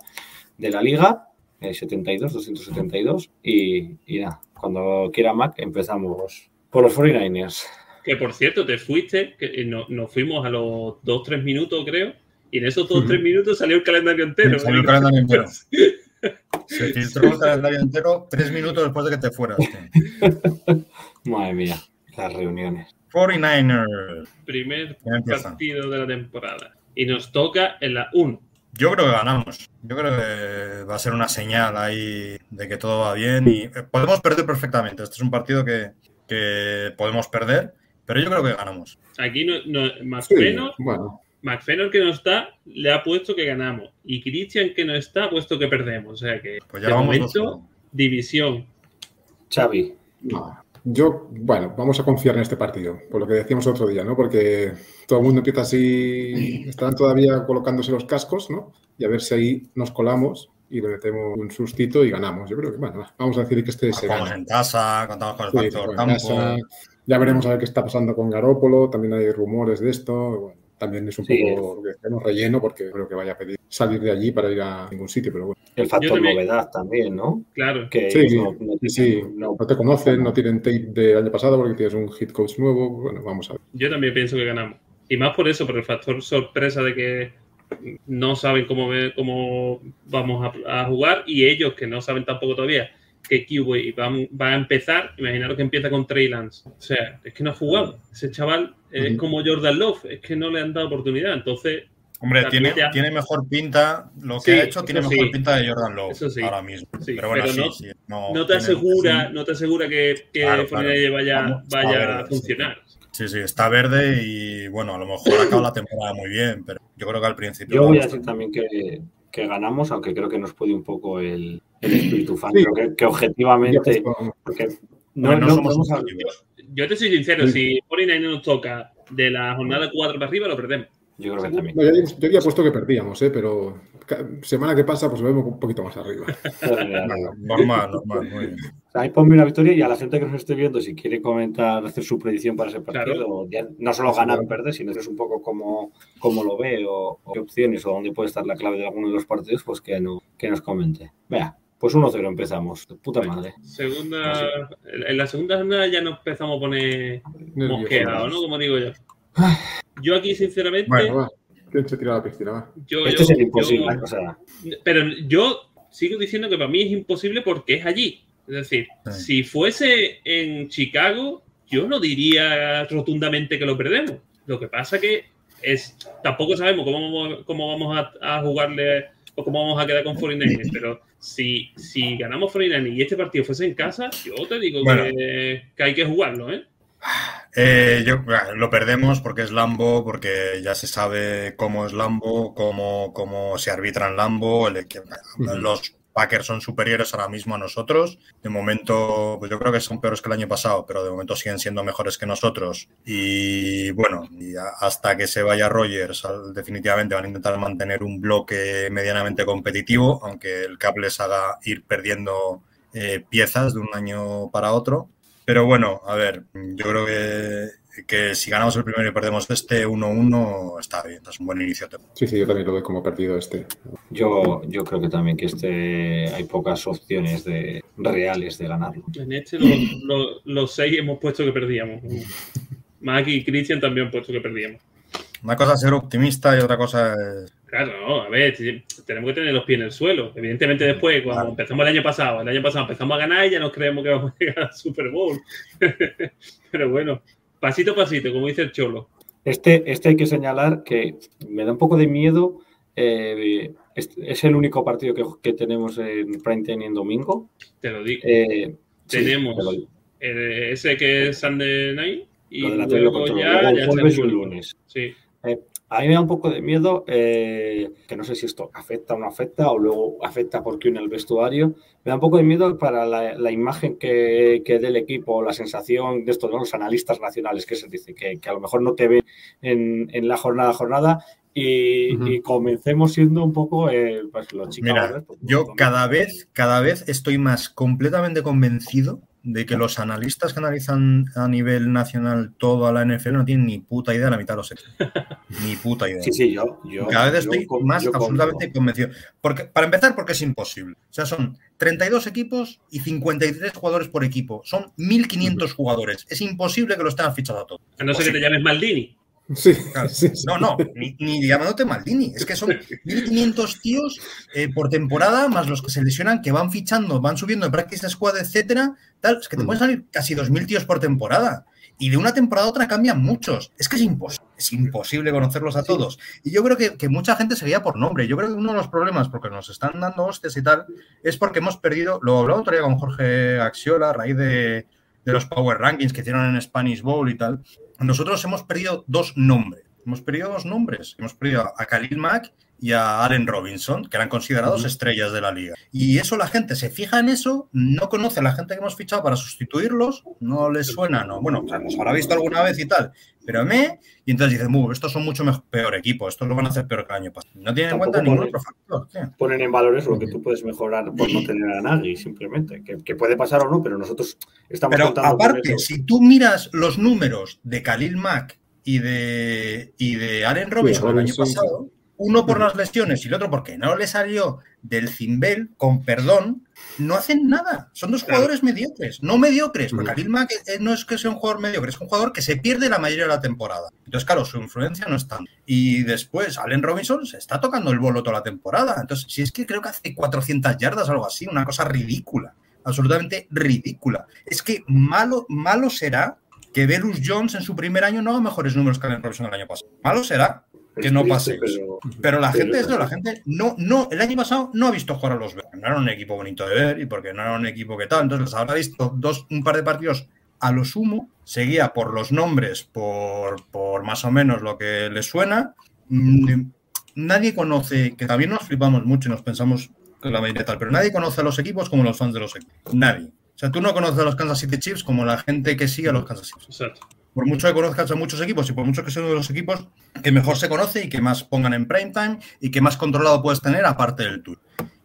de la liga, eh, 72, 272, y, y nada, cuando quiera Mac empezamos por los 49ers. Que por cierto, te fuiste, que no- nos fuimos a los 2-3 minutos, creo, y en esos 2-3 minutos salió el calendario entero. Salió el calendario entero. Se filtró el calendario entero tres minutos después de que te fueras. tío. Madre mía, las reuniones. 49ers. Primer partido de la temporada. Y nos toca en la 1. Yo creo que ganamos. Yo creo que va a ser una señal ahí de que todo va bien y eh, podemos perder perfectamente. Este es un partido que, que podemos perder, pero yo creo que ganamos. Aquí no, no, Sí, McFenor, bueno, McFenor que no está, le ha puesto que ganamos. Y Christian que no está, ha puesto que perdemos. O sea que, Pues ya de vamos momento, dos. división. Xavi, no. Yo, bueno, vamos a confiar en este partido, por lo que decíamos otro día, ¿no? Porque todo el mundo empieza así, están todavía colocándose los cascos, ¿no? Y a ver si ahí nos colamos y le metemos un sustito y ganamos. Yo creo que, bueno, va, vamos a decir que este se Jugamos gana. en casa, contamos con el Sí, factor campo. casa. Ya veremos a ver qué está pasando con Garópolo. También hay rumores de esto. Bueno, también es un Sí. poco que relleno porque creo que vaya a pedir salir de allí para ir a ningún sitio. Pero bueno, el factor también- novedad también, ¿no? Claro. Que Sí, no, no sí, no- no te conocen, no tienen tape del año pasado porque tienes un hit coach nuevo. Bueno, vamos a ver. Yo también pienso que ganamos. Y más por eso, por el factor sorpresa de que no saben cómo, ve- cómo vamos a, a jugar y ellos que no saben tampoco todavía que QB va, va a empezar, imaginaros que empieza con Trey Lance. O sea, es que no ha jugado. Ese chaval es como Jordan Love, es que no le han dado oportunidad. Entonces, Hombre, tiene, ya- tiene mejor pinta, lo Sí, que ha hecho tiene mejor sí. pinta de Jordan Eso sí. ahora mismo. Sí, pero bueno, pero sí, no- sí, no, no te tiene- asegura, sí, no te asegura que, que Claro, 49 claro. vaya, Vamos, vaya a funcionar. Sí, sí, está verde y bueno, a lo mejor acaba la temporada muy bien, pero yo creo que al principio. Yo voy a decir también que, que ganamos, aunque creo que nos puede un poco el, el espíritu fan. Sí. Creo que, que objetivamente, porque no, no no somos podemos. Yo te soy sincero, Sí. si 49 nos toca de la jornada 4 para arriba, lo perdemos. Yo creo que también. Yo, había- yo había puesto que perdíamos, ¿eh? pero semana que pasa, pues vemos un poquito más arriba. Bueno, normal, normal, muy bien. Ahí ponme una victoria y a la gente que nos esté viendo, si quiere comentar, hacer su predicción para ese partido, Claro. ya no solo ganar o perder, sino es un poco cómo, cómo lo ve o, o qué opciones o dónde puede estar la clave de alguno de los partidos, pues que, no, que nos comente. Vea, pues 1-0 empezamos. Puta madre. Segunda, en la segunda jornada ya nos empezamos a poner mosqueados, ¿no? Como digo yo. Yo aquí, sinceramente, Bueno, va. ¿Quién se tira a la piscina? Va. Yo, Esto yo- es imposible. yo- o sea, pero yo sigo diciendo que para mí es imposible porque es allí. Es decir, Sí. si fuese en Chicago, yo no diría rotundamente que lo perdemos. Lo que pasa que es tampoco sabemos cómo vamos, cómo vamos a, a jugarle o cómo vamos a quedar con 49ers, pero si, si ganamos 49ers y este partido fuese en casa, yo te digo Bueno. que, que hay que jugarlo, ¿eh? Eh, yo, ah, lo perdemos porque es Lambo, porque ya se sabe cómo es Lambo, cómo, cómo se arbitra en Lambo. el que- los Packers son superiores ahora mismo a nosotros. De momento, pues yo creo que son peores que el año pasado, pero de momento siguen siendo mejores que nosotros. Y bueno, hasta que se vaya Rogers, definitivamente van a intentar mantener un bloque medianamente competitivo, aunque el cap les haga ir perdiendo eh, piezas de un año para otro. Pero bueno, a ver, yo creo que, que si ganamos el primero y perdemos este 1-1, está bien, es un buen inicio. de temporada. Sí, sí, yo también lo doy como perdido este. yo, yo creo que también que este hay pocas opciones de, reales de ganarlo. En este lo- lo- los seis hemos puesto que perdíamos. Mac y Christian también han puesto que perdíamos. Una cosa es ser optimista y otra cosa es... Claro, no, a ver, tenemos que tener los pies en el suelo. Evidentemente después, cuando Claro. empezamos el año pasado, el año pasado empezamos a ganar y ya nos creemos que vamos a llegar al Super Bowl. Pero bueno, pasito a pasito, como dice el Cholo. Este, este hay que señalar que me da un poco de miedo. eh, es, es el único partido que, que tenemos en prime time en domingo. Te lo digo. Eh, sí, Tenemos te lo digo. Eh, ese que es Sunday Night y luego ya, ya el el el lunes. Sí. A mí me da un poco de miedo, eh, que no sé si esto afecta o no afecta, o luego afecta porque en el vestuario. Me da un poco de miedo para la, la imagen que, que dé el equipo, la sensación de estos ¿no? los analistas nacionales que se dice que, que a lo mejor no te ven en, en la jornada a jornada y, comencemos siendo un poco eh, pues, los chicos. Mira, yo cada vez, cada vez estoy más completamente convencido de que los analistas que analizan a nivel nacional todo a la NFL no tienen ni puta idea de la mitad de los equipos. ni puta idea. Sí, sí, yo. yo Cada vez yo estoy más absolutamente convencido. Porque, para empezar, porque es imposible. O sea, son 32 equipos y 53 jugadores por equipo. Son 1.500 jugadores. Es imposible que los tengan fichados a todos. A no ser que te llames Maldini. Sí, Claro. sí, sí. No, no, ni, ni llamándote Maldini. Es que son 1.500 tíos eh, por temporada, más los que se lesionan, que van fichando, van subiendo en practice squad, etcétera. Tal. Es que te Mm. pueden salir casi 2.000 tíos por temporada. Y de una temporada a otra cambian muchos. Es que es imposible. Es imposible conocerlos a todos. Y yo creo que, que mucha gente se veía por nombre. Yo creo que uno de los problemas, porque nos están dando hostias y tal, es porque hemos perdido. Lo hablaba otro día con Jorge Axiola a raíz de, de los Power Rankings que hicieron en Spanish Bowl y tal. Nosotros hemos perdido dos nombres. Hemos perdido dos nombres. Hemos perdido a Khalil Mack y a Allen Robinson, que eran considerados estrellas de la liga. Y eso la gente se fija en eso, no conoce a la gente que hemos fichado para sustituirlos, no les suena, no. Bueno, o sea, los habrá visto alguna vez y tal, pero me. Y entonces dicen, "Bu, estos son mucho mejor, peor equipo, estos lo van a hacer peor que el año pasado. No tienen en cuenta ningún ponen- otro factor. Ponen en valor eso, lo que tú puedes mejorar por no tener a Nagy, simplemente. Que, que puede pasar o no, pero nosotros estamos Pero contando con aparte, eso. si tú miras los números de Khalil Mack y de, y de Allen Robinson el año pasado, uno por las lesiones y el otro porque no le salió del cimbel, con perdón, no hacen nada. Son dos Claro. jugadores mediocres, no mediocres, porque Mm. Khalil Mack eh, no es que sea un jugador mediocre, es un jugador que se pierde la mayoría de la temporada. Entonces, claro, su influencia no está. Y después, Allen Robinson se está tocando el bolo toda la temporada. Entonces, si es que creo que hace 400 yardas o algo así, una cosa ridícula absolutamente ridícula. Es que malo, malo será que Velus Jones en su primer año no haga mejores números que Allen Robinson el año pasado. Malo será que no pase pero- Pero la pero- gente, eso, la gente no, no, el año pasado no ha visto jugar a los Bears. No era un equipo bonito de ver y porque no era un equipo que tal. Entonces les habrá visto dos, un par de partidos a lo sumo, seguía por los nombres, por, por más o menos lo que les suena. Mm, Nadie conoce, que también nos flipamos mucho y nos pensamos que la mayoría tal, pero nadie conoce a los equipos como los fans de los equipos. Nadie. O sea, tú no conoces a los Kansas City Chiefs como la gente que sigue a los Kansas City Chiefs Exacto. por mucho que conozcas a muchos equipos y por mucho que sea uno de los equipos que mejor se conoce y que más pongan en prime time y que más controlado puedes tener aparte del tour.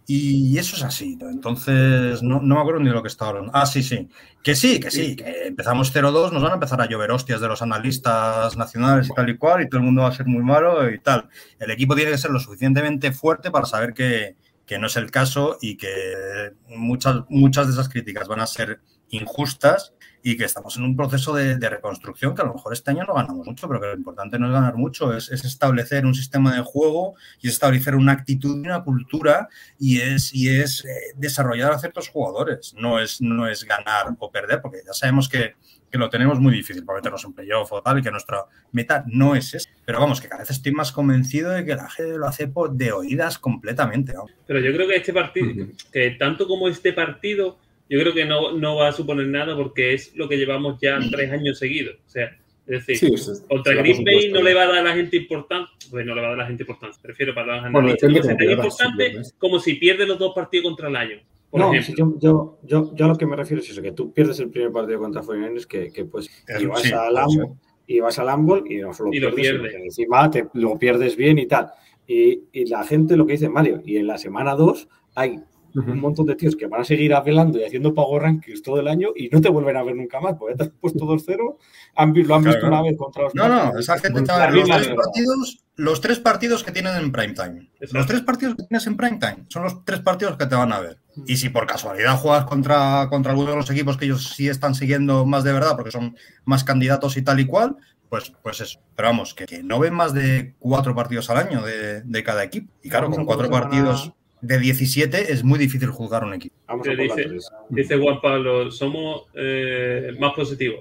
Y eso es así. Entonces, no, no me acuerdo ni de lo que estaba hablando. Ah, sí, sí. Que sí, que sí, que empezamos 0-2, nos van a empezar a llover hostias de los analistas nacionales y tal y cual, y todo el mundo va a ser muy malo y tal. El equipo tiene que ser lo suficientemente fuerte para saber que, que no es el caso y que muchas, muchas de esas críticas van a ser injustas y que estamos en un proceso de, reconstrucción que a lo mejor este año no ganamos mucho, pero que lo importante no es ganar mucho, es, es establecer un sistema de juego y es establecer una actitud y una cultura y es, y es eh, desarrollar a ciertos jugadores, no es, no es ganar o perder, porque ya sabemos que, que lo tenemos muy difícil para meternos en playoff o tal, y que nuestra meta no es esa. Pero vamos, que cada vez estoy más convencido de que la gente lo hace por, de oídas completamente. ¿no? Pero yo creo que este partido, uh -huh. que tanto como este partido yo creo que no, no, va a suponer nada porque es lo que llevamos ya tres años seguidos. O sea, es decir, sí, sí, contra Green Bay no le va a dar a la gente importancia, pues no le va a dar a la gente importancia, prefiero para los analistas, bueno, no tan importante como si pierde los dos partidos contra el Lion. Por no, ejemplo. yo, yo, yo, yo, a lo que me refiero es eso, que tú pierdes el primer partido contra 49 que, que pues y vas, sí, a Lambo, y vas a Lambo y no solo y pierdes, lo pierdes. Y encima te, lo pierdes bien y tal. Y, y la gente lo que dice Mario, y en la semana 2 hay un montón de tíos que van a seguir apelando y haciendo power rankings todo el año y no te vuelven a ver nunca más, porque te has puesto 2-0, han, lo han visto claro. una vez contra los No, no, esa gente está los tres, partidos, los tres partidos que tienen en prime time. Exacto. Los tres partidos que tienes en prime time son los tres partidos que te van a ver. Y si por casualidad juegas contra, contra alguno de los equipos que ellos sí están siguiendo más de verdad, porque son más candidatos y tal y cual, pues, pues eso. Pero vamos, que, que no ven más de cuatro partidos al año de, de cada equipo. Y claro, con cuatro partidos de 17 es muy difícil juzgar un equipo. Vamos a dice, dice Juan Pablo, somos eh, más positivos.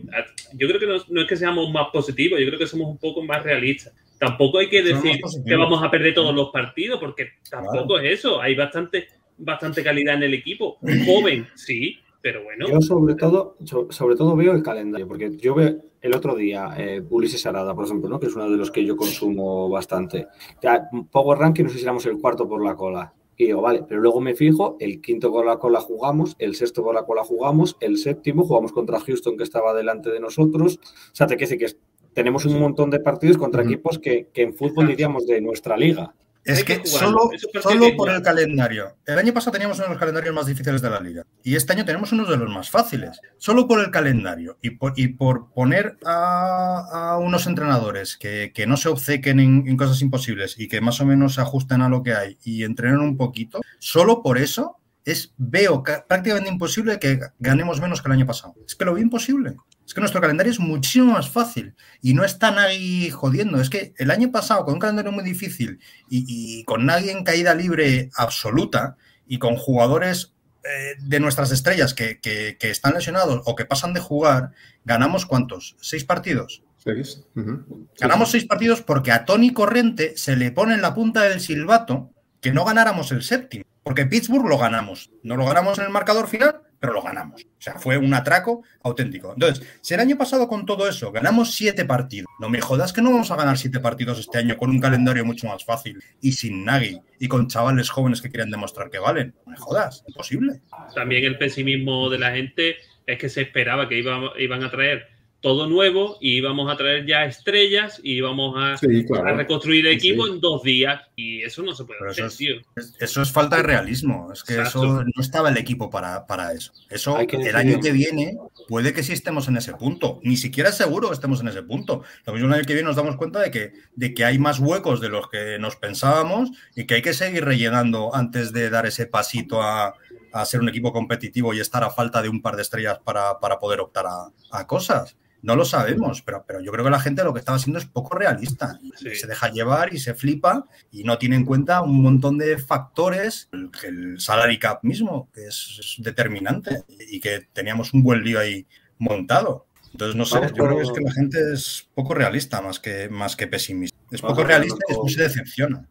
Yo creo que no, no, es que seamos más positivos, yo creo que somos un poco más realistas. Tampoco hay que decir que vamos a perder todos los partidos, porque tampoco claro. es eso. Hay bastante, bastante calidad en el equipo. Joven, sí, pero bueno. Yo sobre todo, sobre todo veo el calendario, porque yo veo el otro día eh, Ulises Arada, por ejemplo, ¿no? que es uno de los que yo consumo bastante. Ya, Power Ranking, no sé si éramos el cuarto por la cola. Y digo, vale, pero luego me fijo, el quinto con la cola jugamos, el sexto con la cola jugamos, el séptimo jugamos contra Houston que estaba delante de nosotros. O sea, te quiere decir que tenemos un montón de partidos contra equipos que, que, en fútbol diríamos de nuestra liga. Es que, que solo, solo por el calendario. El año pasado teníamos uno de los calendarios más difíciles de la liga. Y este año tenemos uno de los más fáciles. Solo por el calendario. Y por, y por poner a, a, unos entrenadores que, que no se obcequen en, en, cosas imposibles y que más o menos se ajusten a lo que hay y entrenen un poquito. Solo por eso es, veo prácticamente imposible que ganemos menos que el año pasado. Es que lo veo imposible. Es que nuestro calendario es muchísimo más fácil y no está nadie jodiendo. Es que el año pasado, con un calendario muy difícil y, y con nadie en caída libre absoluta y con jugadores eh, de nuestras estrellas que, que, que, están lesionados o que pasan de jugar, ganamos cuántos? ¿Seis partidos? Seis. Uh -huh. Ganamos seis partidos porque a Tony Corrente se le pone en la punta del silbato que no ganáramos el séptimo. Porque Pittsburgh lo ganamos. No lo ganamos en el marcador final, pero lo ganamos. O sea, fue un atraco auténtico. Entonces, si el año pasado con todo eso ganamos siete partidos, no me jodas que no vamos a ganar siete partidos este año con un calendario mucho más fácil y sin Nagy y con chavales jóvenes que quieren demostrar que valen. No me jodas, imposible. También el pesimismo de la gente es que se esperaba que iban a traer todo nuevo y íbamos a traer ya estrellas y íbamos a, sí, claro. a reconstruir el equipo sí. en dos días y eso no se puede Pero hacer, eso tío. Es, eso es falta de realismo, es que Exacto. eso no estaba el equipo para, para eso. Eso el año que viene puede que sí estemos en ese punto, ni siquiera seguro que estemos en ese punto. Lo mismo el año que viene nos damos cuenta de que, de que hay más huecos de los que nos pensábamos y que hay que seguir rellenando antes de dar ese pasito a, a ser un equipo competitivo y estar a falta de un par de estrellas para, para poder optar a, a cosas. No lo sabemos, pero, pero yo creo que la gente lo que estaba haciendo es poco realista. Sí. Se deja llevar y se flipa y no tiene en cuenta un montón de factores, el, el salary cap mismo, que es, es, determinante y que teníamos un buen lío ahí montado. Entonces, no sé, Vamos, yo creo que es que la gente es poco realista más que, más que pesimista. Es poco realista y después se decepciona.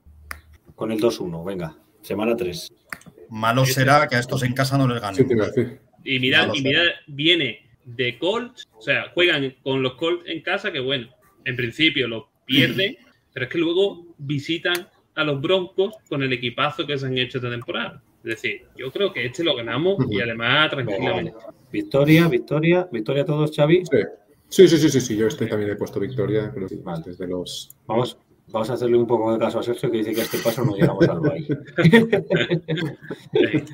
Con el 2-1, venga, semana 3. Malo será que a estos en casa no les ganen. Sí, y mira, y mira, viene de Colts, o sea, juegan con los Colts en casa, que bueno, en principio los pierden, pero es que luego visitan a los Broncos con el equipazo que se han hecho esta temporada. Es decir, yo creo que este lo ganamos y además tranquilamente. Victoria, victoria, victoria a todos, Xavi. Sí. Sí, sí, sí, sí, sí, yo este también he puesto victoria, pero desde los... Vamos, Vamos a hacerle un poco de caso a Sergio que dice que a este paso no llegamos al baile.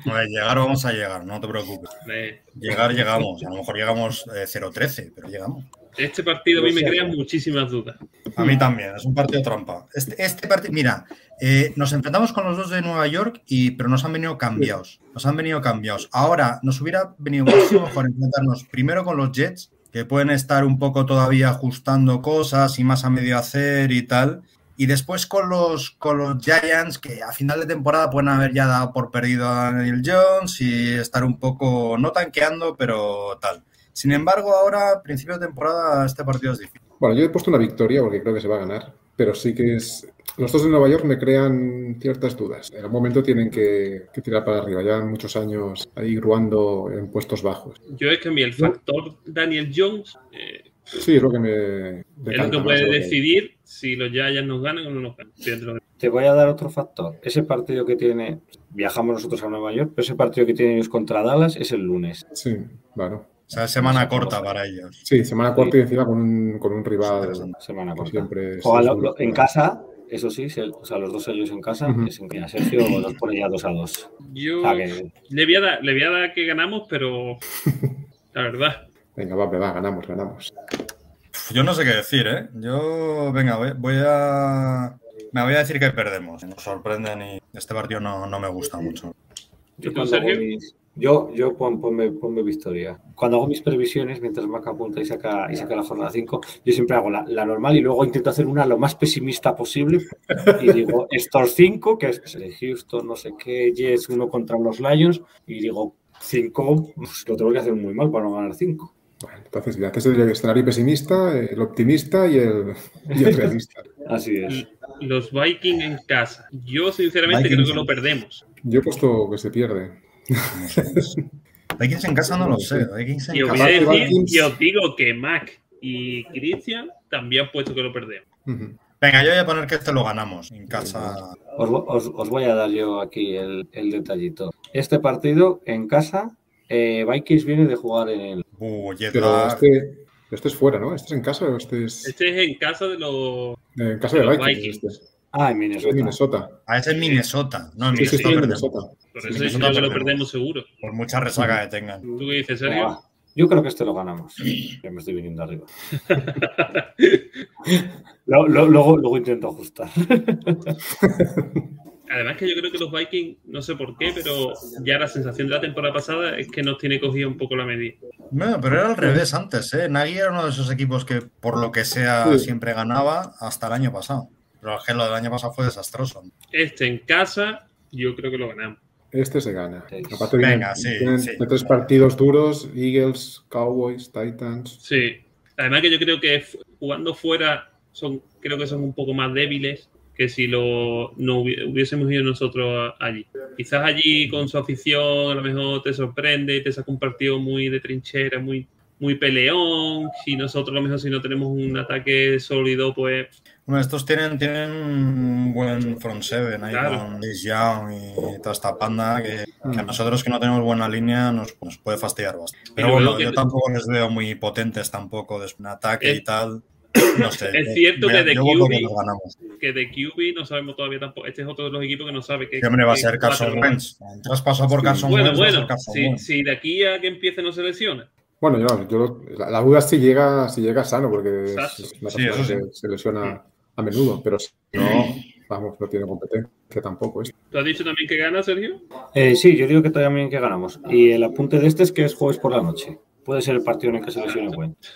Bueno, llegar vamos a llegar, no te preocupes. Llegar llegamos, a lo mejor llegamos eh, 0-13, pero llegamos. Este partido a mí me crea muchísimas dudas. A mí también, es un partido trampa. Este, este partido, mira, eh, nos enfrentamos con los dos de Nueva York, y, pero nos han venido cambiados. Nos han venido cambiados. Ahora, nos hubiera venido muchísimo mejor enfrentarnos primero con los Jets, que pueden estar un poco todavía ajustando cosas y más a medio hacer y tal. Y después con los, con los Giants, que a final de temporada pueden haber ya dado por perdido a Daniel Jones y estar un poco, no tanqueando, pero tal. Sin embargo, ahora, principio de temporada, este partido es difícil. Bueno, yo he puesto una victoria porque creo que se va a ganar, pero sí que es... Los dos de Nueva York me crean ciertas dudas. En algún momento tienen que, que tirar para arriba. Llevan muchos años ahí ruando en puestos bajos. Yo es que a mí el factor Daniel Jones eh, Sí, es lo que me... es lo que puede decidir si los Giants nos ganan o no nos ganan. Te voy a dar otro factor. Ese partido que tiene, viajamos nosotros a Nueva York, pero ese partido que tienen ellos contra Dallas es el lunes. Sí, claro. O sea, es semana corta para ellos. Sí, semana corta y encima con un, con un rival. Semana corta. siempre... lo- lo- en casa, eso sí, se- o sea, los dos ellos en casa, es en que a Sergio los pone ya dos a dos. Yo O sea, que le, voy a dar, le voy a dar que ganamos, pero la verdad, Venga, va, va, ganamos, ganamos. Yo no sé qué decir, ¿eh? Yo, venga, voy, voy a. Me voy a decir que perdemos. Nos sorprenden y este partido no, no me gusta mucho. yo yo, yo pon- ponme, ponme victoria. Cuando hago mis previsiones, mientras Mac apunta y saca, y saca la jornada 5, yo siempre hago la, la normal y luego intento hacer una lo más pesimista posible. Y digo, estos 5, que es el Houston, no sé qué, Jets, uno contra los Lions, y digo, 5, pues lo tengo que hacer muy mal para no ganar 5. Bueno, entonces, ya haces el escenario pesimista, el optimista y el, y el realista. Así es. los Vikings en casa. Yo sinceramente Vikings creo que lo perdemos. Yo he puesto que se pierde. Vikings en casa no lo sé. Vikings en Y os voy casa. a Aparte, decir, Vikings- y os digo que Mac y Christian también han puesto que lo perdemos. Venga, yo voy a poner que este lo ganamos en casa. Os, vo- os- os voy a dar yo aquí el, el detallito. Este partido en casa, eh, Vikings viene de jugar en el. Uh, Pero este, este es fuera, ¿no? ¿Este es en casa o este es Este es en casa de los. en casa de los Vikings? Vikings. Este. Ah, en Minnesota. Minnesota. Ah, ese es Minnesota. No, en Sí, Minnesota está en. Minnesota. Por eso Minnesota que lo perdemos. seguro. Por mucha resaca que tengan. ¿Tú qué dices, Sergio? Yo creo que este lo ganamos. Ya me estoy viniendo arriba. Lo- lo- luego, luego intento ajustar. Además que yo creo que los Vikings, no sé por qué, pero ya la sensación de la temporada pasada es que nos tiene cogida un poco la medida. Bueno, pero era al revés antes, ¿eh? Nagy era uno de esos equipos que, por lo que sea, Sí. siempre ganaba hasta el año pasado. Pero es que lo del año pasado fue desastroso. Este en casa, yo creo que lo ganamos. Este se gana. Aparte Venga, tienen, sí, tienen sí. tres partidos duros, Eagles, Cowboys, Titans. Sí. Además que yo creo que jugando fuera son, creo que son un poco más débiles que si lo no hubi- hubiésemos ido nosotros a- allí. Quizás allí con su afición a lo mejor te sorprende y te saca un partido muy de trinchera, muy, muy peleón. Si nosotros a lo mejor si no tenemos un ataque sólido, pues Bueno, estos tienen, tienen un buen front seven ahí Claro. con Liz Young y toda esta panda que, que a nosotros que no tenemos buena línea nos, nos puede fastidiar bastante. Pero luego bueno, que- yo tampoco les veo muy potentes tampoco de un ataque Es- y tal. No sé. es cierto que de QB que de QB no sabemos todavía tampoco. Este es otro de los equipos que no sabe que. ¿Qué hombre va a ser Carson. Wentz? Traspasó por. Carson Bueno, Wentz. bueno, Carson si, Wentz. si de aquí a que empiece no se lesiona. Bueno, yo, yo la, la duda es si llega, si llega sano, porque es, es Sí, que se lesiona a menudo, pero si no, vamos, no tiene competencia tampoco. este. ¿Tú has dicho también que gana, Sergio? Eh, sí, yo digo que también que ganamos. Y el apunte de este es que es jueves por la noche. Puede ser el partido en el que se lesione Wentz.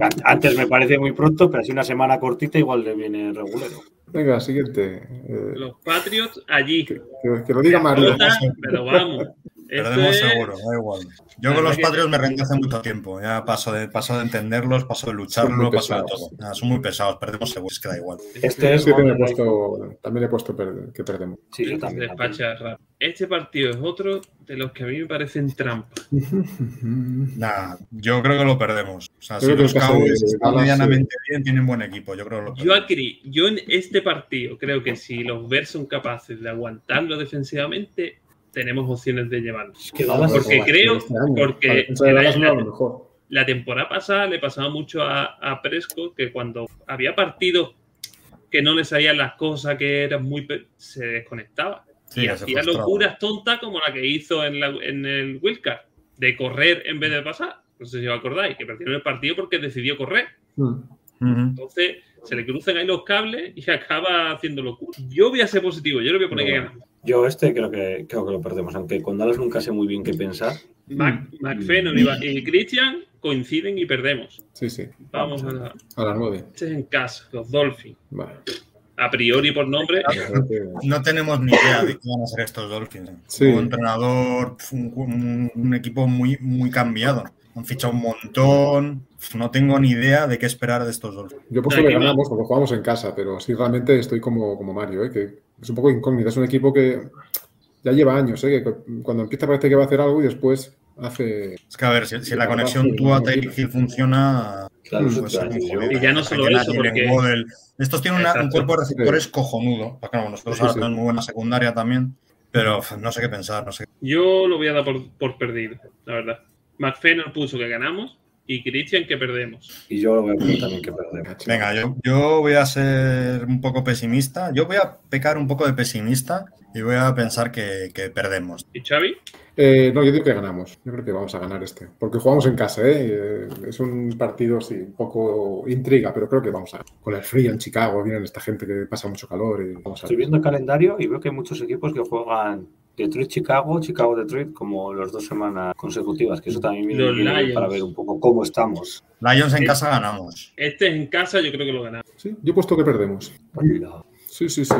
An- Antes me parece muy pronto, pero así una semana cortita igual le viene regulero. Venga, siguiente. Eh, Los Patriots allí. que, que- que lo diga Mario. Pero vamos. Perdemos es- seguro, da igual. Yo con los que- Patriots me rendí hace mucho tiempo. Ya paso de, paso de entenderlos, paso de lucharlo, paso de todo. Nada, son muy pesados, perdemos seguro, es que da igual. Este es Sí, también, he puesto, también he puesto per- que perdemos. Sí, yo también. Este partido es otro de los que a mí me parecen trampas. Nada, yo creo que lo perdemos. O sea, si que los Cowboys están medianamente bien, tienen buen equipo. Yo creo que lo Yo yo en este partido creo que si los Bears son capaces de aguantarlo defensivamente, tenemos opciones de llevarlo. Es que Dallas- Porque creo- Este año, porque la mejor. Temporada pasada le pasaba mucho a, a Prescott que cuando había partidos que no le salían las cosas, que eran muy... se desconectaba. Sí, y hacía locuras tontas como la que hizo en, la- en el Wildcard, de correr en vez de pasar. no sé si os acordáis, que perdieron el partido porque decidió correr. Mm. Entonces se le cruzan ahí los cables y acaba haciendo locura. Yo voy a ser positivo, yo le voy a poner que ganamos. Yo este creo que, creo que lo perdemos, aunque con Dallas nunca sé muy bien qué pensar. Mac, McFennon y, Christian coinciden y perdemos. Sí, sí. Vamos a la, A las nueve. este es en casa, los Dolphins. Vale. A priori por nombre, No tenemos ni idea de qué van a ser estos Dolphins. Sí. Un entrenador, un, equipo muy, muy cambiado. Han fichado un montón. No tengo ni idea de qué esperar de estos Dolphins. Yo Aquí que va. ganamos porque jugamos en casa, pero sí realmente estoy como, como Mario, ¿eh? que es un poco incógnito. Es un equipo que ya lleva años, ¿eh? que cuando empieza parece que va a hacer algo y después hace... Es que a ver, si, si la conexión Tua Tyreek Hill funciona. Claro, pues, a yo. joder, Y ya no solo eso, porque-. Estos tienen una- un cuerpo de receptores cojonudo. Pues claro, nosotros Sí, ahora sí. tenemos muy buena secundaria también. Pero no sé qué pensar, no sé. yo lo voy a dar por, por perdido, la verdad. McFennon puso que ganamos y Christian que perdemos. Y yo lo voy a poner también que perdemos. Venga, yo, yo voy a ser un poco pesimista. Yo voy a pecar un poco de pesimista y voy a pensar que, que perdemos. ¿Y Xavi? Eh, no, yo digo que ganamos. Yo creo que vamos a ganar este. Porque jugamos en casa, ¿eh? Eh, Es un partido, sí, un poco intriga, pero creo que vamos a... Con el frío en Chicago, vienen esta gente que pasa mucho calor y vamos a Estoy viendo el calendario y veo que hay muchos equipos que juegan Detroit-Chicago, Chicago-Detroit como las dos semanas consecutivas, que eso también viene Lions. para ver un poco cómo estamos. Lions en Eh, casa ganamos. Este es en casa, yo creo que lo ganamos. Sí, yo he puesto que perdemos. Sí, sí, sí.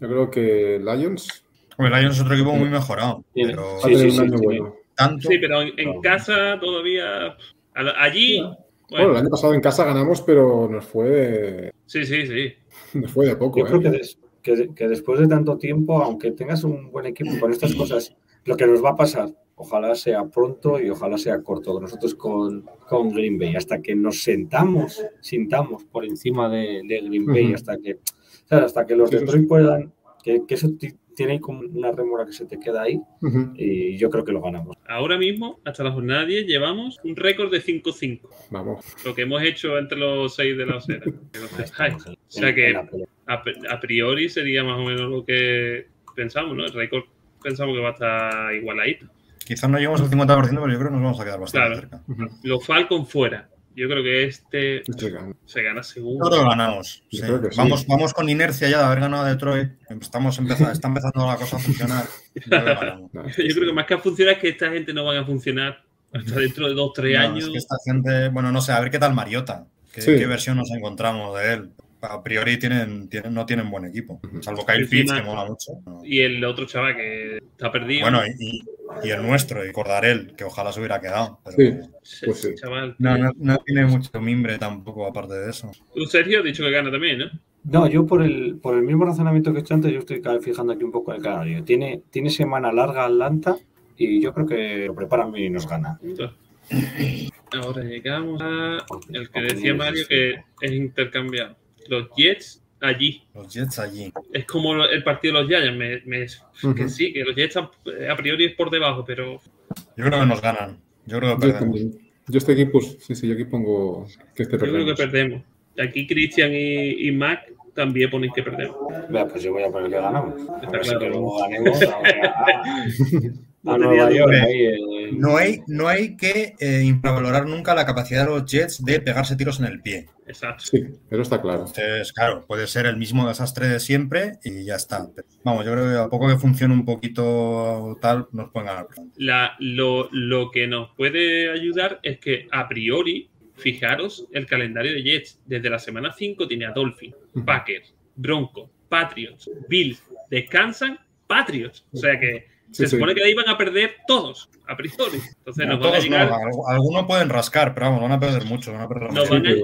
Yo creo que Lions Hombre, Lions es otro equipo muy mejorado. Pero Sí, bueno. tanto. Sí, pero en, casa todavía. Allí. Bueno, Bueno, el año pasado en casa ganamos, pero nos fue, sí, sí, sí. nos fue de poco. Yo creo ¿eh? que, que- que después de tanto tiempo, aunque tengas un buen equipo con estas cosas, lo que nos va a pasar, ojalá sea pronto y ojalá sea corto. Nosotros con, con Green Bay, hasta que nos sentamos, sintamos por encima de, de Green Bay, Ujú. hasta que ¿sabes? hasta que los Detroit puedan, que, que eso tiene como una remora que se te queda ahí, y yo creo que lo ganamos. Ahora mismo, hasta la jornada 10, llevamos un récord de 5-5. Vamos. Lo que hemos hecho entre los 6 de la osera. O sea que a, priori sería más o menos lo que pensamos, ¿no? El récord pensamos que va a estar igualadito. Quizás no lleguemos al 50%, pero yo creo que nos vamos a quedar bastante Claro. cerca. Los Falcons fuera. Yo creo que este Este gana. se gana Yo seguro. creo que ganamos. Yo sí. creo que sí. Vamos, vamos con inercia ya de haber ganado a Detroit. Estamos empezando, está empezando la cosa a funcionar. Yo creo que ganamos. No, Yo creo que más que a funcionar es que esta gente no van a funcionar hasta dentro de 2-3 No, años. es que esta gente, bueno, no sé, a ver qué tal Mariota. ¿Qué, Sí. qué versión nos encontramos de él? A priori tienen, tienen, no tienen buen equipo. Salvo Kyle Pitts, que mola mucho. No. Y el otro chaval que está perdido. Bueno, y, y el nuestro, y Cordarel, que ojalá se hubiera quedado. pero Sí. Pues sí. chaval. no, no, no tiene mucho mimbre tampoco, aparte de eso. Tú, Sergio, has dicho que gana también, ¿no? No, yo por el, por el mismo razonamiento que he hecho antes, yo estoy fijando aquí un poco el calendario. Tiene, tiene semana larga Atlanta y yo creo que lo preparan bien y nos gana. Ahora llegamos a el que decía Mario que es intercambiado. Los Jets allí. Los Jets allí. Es como el partido de los Giants. Me, me- que sí, que los Jets a, a priori es por debajo, pero Yo creo que nos ganan. Yo creo que Yo perdemos. también. Yo este equipo, sí, sí, yo aquí pongo que este yo creo que perdemos. perdemos. Aquí Christian y, y Mac también ponen que perdemos. Vea, pues yo voy a poner que ganamos. A Está ver si claro. que luego ganemos a, Nueva York. ahí, No hay, no hay que eh, infravalorar nunca la capacidad de los Jets de pegarse tiros en el pie. Exacto. Sí, pero está claro. Entonces, claro, puede ser el mismo desastre de siempre y ya está. Vamos, yo creo que a poco que funcione un poquito tal, nos pueden ganar. La, lo, lo que nos puede ayudar es que a priori, fijaros el calendario de Jets. Desde la semana 5 tiene a Dolphins, Packers, Broncos, Patriots, Bills, descansan, Patriots. O sea que Sí, se sí. supone que de ahí van a perder todos, a priori. Entonces nos van a Todos no, llegar, al- algunos pueden rascar, pero vamos, van a perder mucho. Van a perder No, mucho. van a-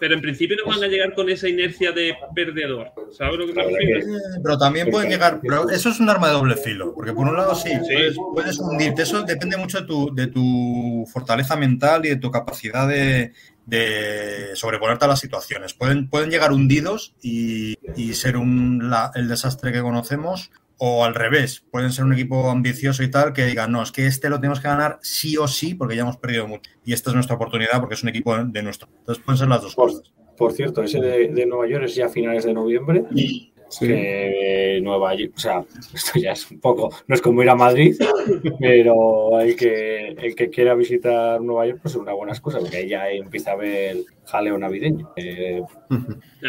pero- en principio no van a llegar con esa inercia de perdedor. ¿Sabes lo que verdad refiero? Eh, Pero también pueden llegar, pero eso es un arma de doble filo, porque por un lado sí, Puedes, puedes hundirte, eso depende mucho de tu, de tu fortaleza mental y de tu capacidad de, de sobreponerte a las situaciones. Pueden, pueden llegar hundidos y, y ser un, la- el desastre que conocemos, o al revés, pueden ser un equipo ambicioso y tal que digan, no, es que este lo tenemos que ganar sí o sí porque ya hemos perdido mucho. Y esta es nuestra oportunidad porque es un equipo de nuestro. Entonces pueden ser las dos Por, cosas. por cierto, ese de, de Nueva York es ya a finales de noviembre. Sí. que Nueva York, o sea, esto ya es un poco, no es como ir a Madrid, pero el que, el que quiera visitar Nueva York, pues es una buena excusa, porque ahí ya empieza a haber jaleo navideño. Eh.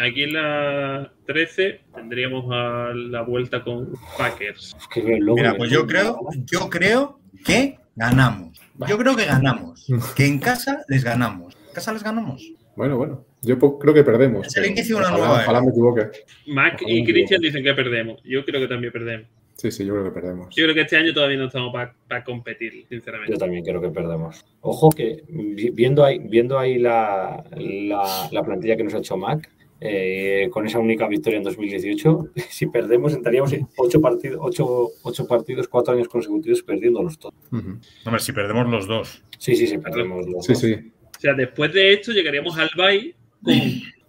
Aquí en la 13 tendríamos a la vuelta con Packers. es que luego Mira, me- pues yo creo, yo creo que ganamos. Yo creo que ganamos. Que en casa les ganamos. ¿En casa les ganamos? Bueno, bueno. Yo creo que perdemos. Una ojalá- nueva Ojalá era. me equivoque. Mac Ojalá y Christian dicen que perdemos. Yo creo que también perdemos. Sí, sí, yo creo que perdemos. Yo creo que este año todavía no estamos para competir, sinceramente. Yo también creo que perdemos. Ojo que vi- viendo ahí, viendo ahí la, la- la plantilla que nos ha hecho Mac, eh, con esa única victoria en 2018, si perdemos entraríamos en ocho partidos, ocho, ocho partidos, cuatro años consecutivos perdiéndolos todos. Ujú. Hombre, si perdemos los dos. Sí, sí, sí, perdemos los Sí, dos. sí. O sea, después de esto llegaríamos al bye con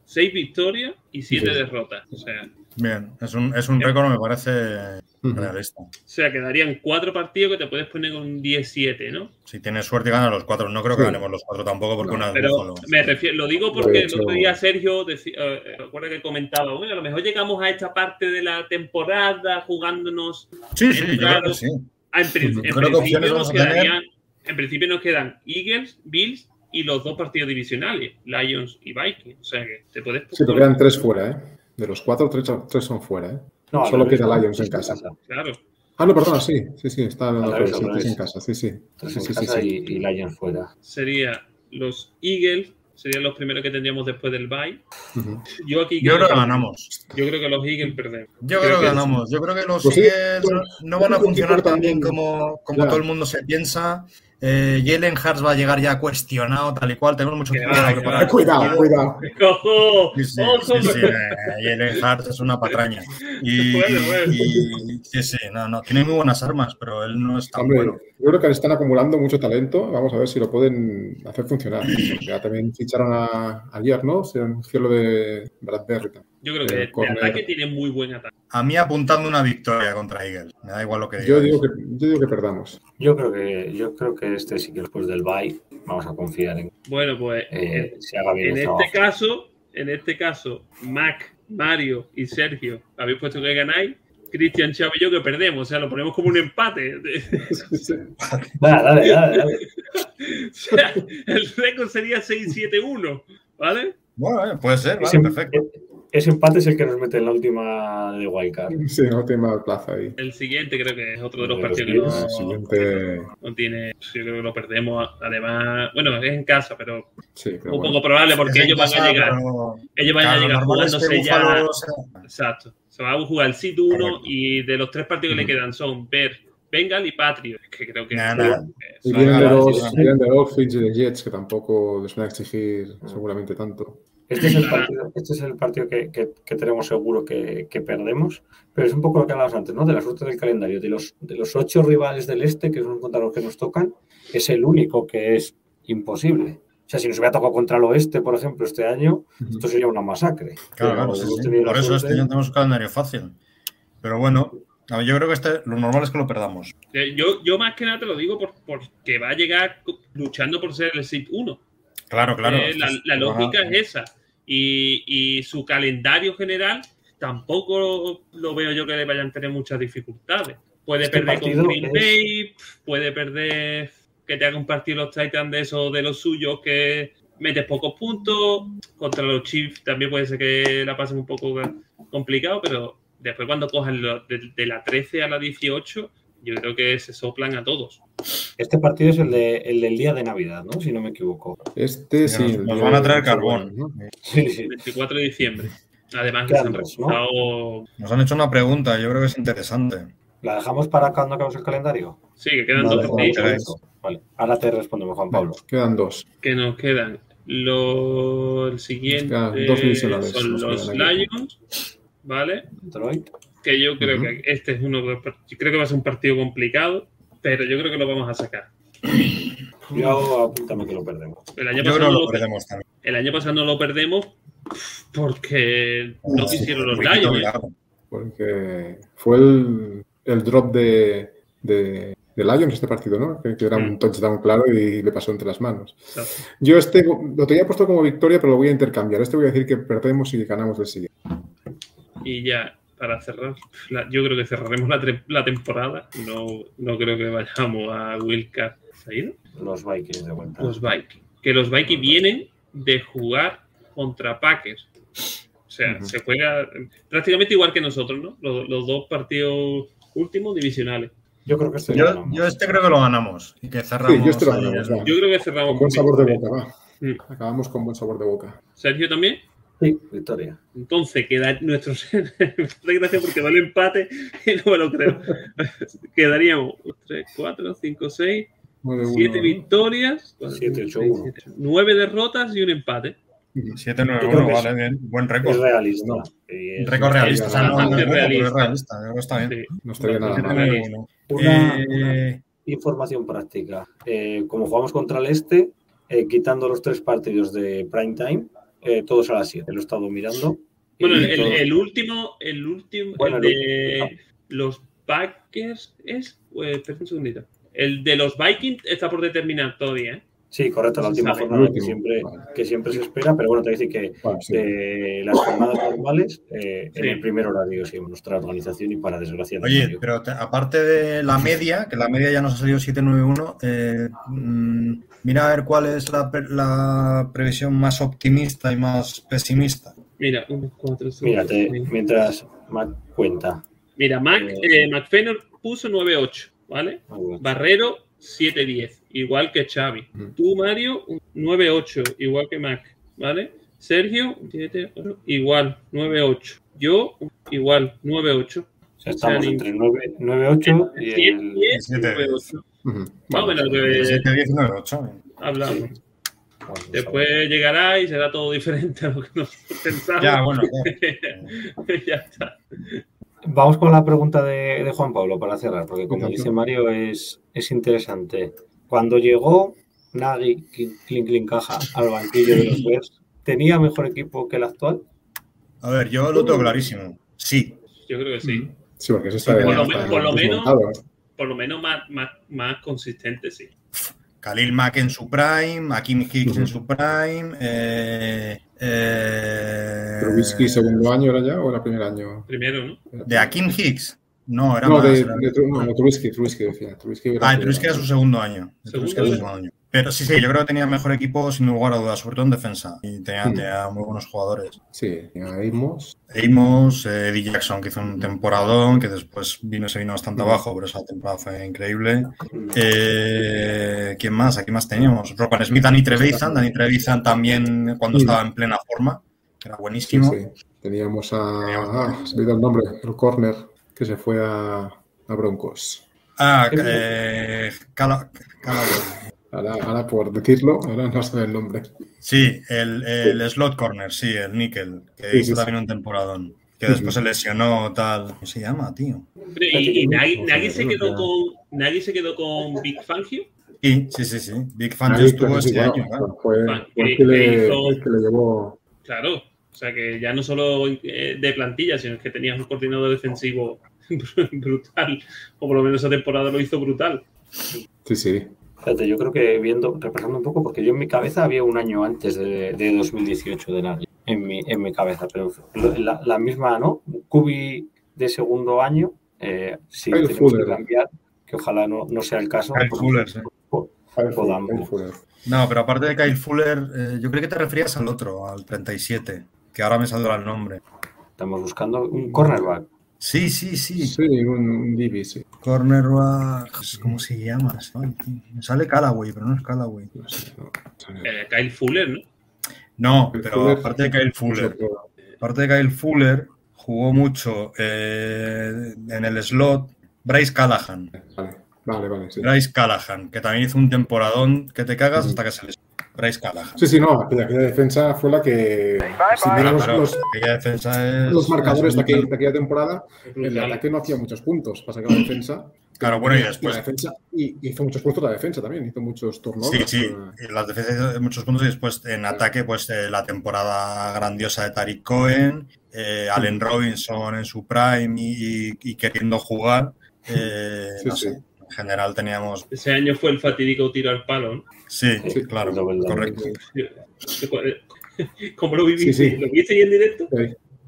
seis victorias y siete Sí. derrotas. O sea, Bien, es un, es un récord, me parece realista. o sea, quedarían cuatro partidos que te puedes poner con un 17, ¿no? Si tienes suerte, gana los cuatro. No creo que Sí. ganemos los cuatro tampoco, porque No, una Pero Búfalo. me refiero, lo digo porque el otro día Sergio decía, eh, recuerda que comentaba, bueno, a lo mejor llegamos a esta parte de la temporada jugándonos. Sí, sí, yo creo Claro. que sí. Ah, en, principio nos quedarían, en principio nos quedan Eagles, Bills y los dos partidos divisionales, Lions y Vikings. O sea que te puedes. Sí, pero quedan tres fuera, ¿eh? De los cuatro, tres, tres son fuera, ¿eh? No, Solo queda ¿no? Lions en casa. Claro. Ah, no, perdona, sí. Sí, sí, está revés, al sí, tres en casa. Sí, sí. Tres en sí, casa sí. Y, y Lions fuera. Sería los Eagles, serían los primeros que tendríamos después del bye. Ujú. Yo aquí Yo creo que ganamos. Yo creo que los Eagles perdemos. Yo creo que ganamos. Yo creo que los Pues sí, Eagles pues, no van a creo que funcionar tan también- bien como, como Ya. todo el mundo se piensa. Eh, Jalen Hurts va a llegar ya cuestionado, tal y cual. Tenemos mucho tiempo para cuidado, cuidado. ¡Ojo! Sí, sí, ¡Ojo! sí, sí, eh, Jalen Hurts es una patraña. Y, Bueno, bueno. y- sí, sí, no, no, tiene muy buenas armas, pero él no es tan Hombre, bueno. yo creo que están acumulando mucho talento. Vamos a ver si lo pueden hacer funcionar. Ya también ficharon a, ayer, ¿no? Se anunció lo de Bradbury. también. Yo creo que El de corner. ataque tiene muy buen ataque. A mí apuntando una victoria contra Eagles. Me da igual lo que diga. Yo digo que, yo digo que perdamos. Yo creo que, yo creo que este sí que después del bye vamos a confiar en Bueno, pues eh, se haga bien en este trabajo. caso, en este caso, Mac, Mario y Sergio habéis puesto que ganáis. Cristian, Chavo y yo que perdemos, o sea, lo ponemos como un empate. Dale, dale, dale, dale. o sea, el récord sería 6-7-1, ¿vale? Bueno, eh, puede ser, vale, perfecto. Ese empate es el que nos mete en la última de Wildcard. Sí, no tiene más plaza ahí. El siguiente creo que es otro de los los partidos que no, siguiente. no tiene. Yo creo que lo perdemos. Además, bueno, es en casa, pero Sí, pero un bueno. poco probable porque en ellos van a llegar. pero- Ellos van Claro, a llegar jugándose ya. Sea- Exacto. Se va a jugar el Sit 1 Correcto. y de los tres partidos que le quedan son Ver, Bengal y Patriot, que creo que eh, Y son- vienen de los, Dolphins y de Jets, que tampoco les van a exigir seguramente tanto. Este es el partido, este es el partido que, que- que tenemos seguro que, que perdemos, pero es un poco lo que hablabas antes, ¿no? De la suerte del calendario. De los, de los ocho rivales del este, que son contra los que nos tocan, es el único que es imposible. O sea, si nos hubiera tocado contra el oeste, por ejemplo, este año, esto sería una masacre. Claro, claro, sí, sí. Por eso suerte- este año tenemos un calendario fácil. Pero bueno, yo creo que este, lo normal es que lo perdamos. Eh, Yo, yo más que nada te lo digo por, porque va a llegar luchando por ser el Sit 1. Claro, claro. Eh, la, la lógica Ajá. es esa. Y, y su calendario general tampoco lo veo yo que le vayan a tener muchas dificultades. Puede Este perder con Green Bay, puede perder que te haga un partido los Titans de esos de los suyos que metes pocos puntos. Contra los Chiefs también puede ser que la pasen un poco complicado, pero después cuando cojan de la 13 a la 18, yo creo que se soplan a todos. Este partido es el, de, el del día de Navidad, ¿no? Si no me equivoco. Este Sí, sí. nos- nos van a traer carbón. ¿no? Sí, sí. 24 de diciembre. Además, que se han Nos han hecho una pregunta, yo creo que es interesante. ¿La dejamos para cuando acabemos el calendario? Sí, que quedan Vale, dos partidos. Vale, ahora te respondemos, Juan Pablo. Quedan dos. que nos quedan. Lo, el siguiente Nos quedan dos son los. Lions, ¿vale? Detroit. Que yo creo que este es uno de los yo creo que va a ser un partido complicado, pero yo creo que lo vamos a sacar. Yo apúntame que lo perdemos. El año, Yo pasado, no lo lo, perdemos también. el año pasado no lo perdemos porque no quisieron los Lions. ¿eh? Porque fue el, el drop de, de, de Lions este partido, ¿no? Que, que era Mm. un touchdown claro y le pasó entre las manos. Yo este lo tenía puesto como victoria, pero lo voy a intercambiar. Este voy a decir que perdemos y ganamos el siguiente. Y ya, para cerrar, la- yo creo que cerraremos la, tre- la temporada. No, no creo que vayamos a Wildcard. ¿Se ha ido? Los Vikings de vuelta. Los Vikings. Que los Vikings vienen de jugar contra Packers. O sea, se juega prácticamente igual que nosotros, ¿no? Los, los dos partidos últimos divisionales. Yo creo que este Yo, yo este creo que lo ganamos. Y que cerramos. Sí, yo este lo ganamos. Yo creo que cerramos Con buen sabor de boca, va. Mm. Acabamos con buen sabor de boca. Sergio también. Sí, victoria. Entonces, queda nuestro. Gracias porque vale empate y no me lo creo. Quedaríamos 3, 4, 5, 6, 9-1, 7 ¿no? victorias, Siete, ocho, uno. 9 derrotas y un empate. 7-9-1, Yo creo que vale, bien. Buen Es récord. realista. No. Es- Récord realista. O sea, no, no es es realista. realista. Que está bien. Sí. No estaría nada mal. Realista. 7-9-1. Una, Eh, una información práctica. Eh, como jugamos contra el este, eh, quitando los tres partidos de prime time, eh, todos a las 7. Lo he estado mirando. Bueno, el, último, el último, Bueno, el el de los Packers es. Pues, espera un segundito. El de los Vikings está por determinar todavía, ¿eh? Sí, correcto, la última jornada que siempre, vale. que siempre se espera, pero bueno, te voy a decir que Vale, sí. de las jornadas normales, eh, en el primer horario, sí, nuestra organización y para desgracia. de Oye, pero te- aparte de la media, que la media ya nos ha salido 791, eh, mm, mira a ver cuál es la, pre- la previsión más optimista y más pesimista. Mira, 1, 4, 5. Mírate, mientras Mac cuenta. Mira, Mac, Eh, eh, McFenor puso 9-8, ¿vale? Barrero 7-10, igual que Xavi. Tú, Mario, un 9-8, igual que Mac, ¿vale? Sergio, 7, igual, 9-8. Yo, igual, 9-8. O sea, estamos O sea, entre 9, 9 8 y 7, el... 10, siete, 9-8. Ujú. Más o Vale. menos lo que 7, 10 y 9, 8. hablamos. bueno, Después llegará y será todo diferente a lo que nosotros pensamos. Ya, bueno, ya está. Vamos con la pregunta de, de Juan Pablo para cerrar, porque como dice Mario, es, es interesante. Cuando llegó Nagy, Clink Clink Caja, al banquillo de los Bears, ¿tenía mejor equipo que el actual? a ver, yo lo tengo clarísimo. Sí, Yo creo que sí. Sí, porque eso está Por lo está men- por lo menos-. Por lo menos más, más, más consistente, sí. Khalil Mack en su prime, Akim Hicks en su prime. Eh, eh, Trubisky, segundo año era ya o era primer año? Primero, ¿no? ¿De Akim Hicks? No, era No, más. de, era- de, Tru- no, Trubisky, Trubisky decía. Trubisky era Ah. Trubisky era su segundo año. ¿Segundo era su segundo año. Pero sí, sí, yo creo que tenía mejor equipo sin lugar a dudas, sobre todo en defensa. Y tenía, Mm. tenía muy buenos jugadores. Sí, Amos. Amos, eh, Eddie Jackson, que hizo un temporadón, que después vino, se vino bastante Mm. abajo, pero esa temporada fue increíble. Eh, ¿Quién más? Aquí más teníamos. Ropan Smith, Danny Trevisan. Danny Trevisan también cuando Mm. estaba en plena forma, que era buenísimo. sí. Teníamos a. Ah, se me el nombre. El corner que se fue a, a Broncos. Ah, eh, Cala- Cala- Ahora, ahora por decirlo, ahora no sé el nombre. Sí, el, el slot corner, sí, el níquel, que Sí, hizo sí, también un temporadón. Que después se lesionó, tal. ¿Cómo se llama, tío? Y, y Nagy se quedó con, se quedó con Big Fangio. Sí, sí, sí, sí. Big Fan Ahí, estuvo este bueno, año, claro. Fue, Fan, fue el que- le, hizo- el que le llevó. Claro. O sea que ya no solo eh, de plantilla, sino que tenías un coordinador defensivo brutal. O por lo menos esa temporada lo hizo brutal. Sí, sí. Fíjate, yo creo que viendo, repasando un poco, porque yo en mi cabeza había un año antes de, de 2018 de Nagy, en mi, en mi cabeza, pero la, la misma, ¿no? Cubi de segundo año, eh, si Kyle tenemos Fuller. que cambiar, que ojalá no, no sea el caso. Kyle Fuller, sí. Fuller. No, pero aparte de Kyle Fuller, eh, yo creo que te referías al otro, al 37, que ahora me saldrá el nombre. Estamos buscando un cornerback. Sí, sí, sí. Sí, un, un Divi, sí. Cornerback. ¿Cómo se llama? Me sale Callaway, pero no es Callaway. No sé, no, no. Eh, Kyle Fuller, ¿no? No, Kyle pero Fuller, aparte de Kyle Fuller, aparte de Kyle Fuller, jugó mucho eh, en el slot Bryce Callahan. Vale, vale, vale. Sí, Bryce Callahan, que también hizo un temporadón que te cagas hasta que se les. Bryce Callahan. sí, sí, no. Aquella, aquella defensa fue la que. Si miras los, Claro, los, aquella defensa es. los marcadores de aquella, de aquella temporada, el ataque no hacía muchos puntos. Pasa que la defensa. Claro, bueno, y la después. defensa, y hizo muchos puntos la defensa también, hizo muchos turnovers. Sí, sí, y las defensas de muchos puntos y después en ataque, pues eh, la temporada grandiosa de Tariq Cohen, eh, Allen Robinson en su prime y, y- y queriendo jugar. eh, Sí, no sí. sé, en general teníamos. Ese año fue el fatídico tiro al palo, ¿no? Sí, Sí, claro, correcto. ¿Cómo lo viviste? Sí, sí. ¿Lo viste ahí en directo?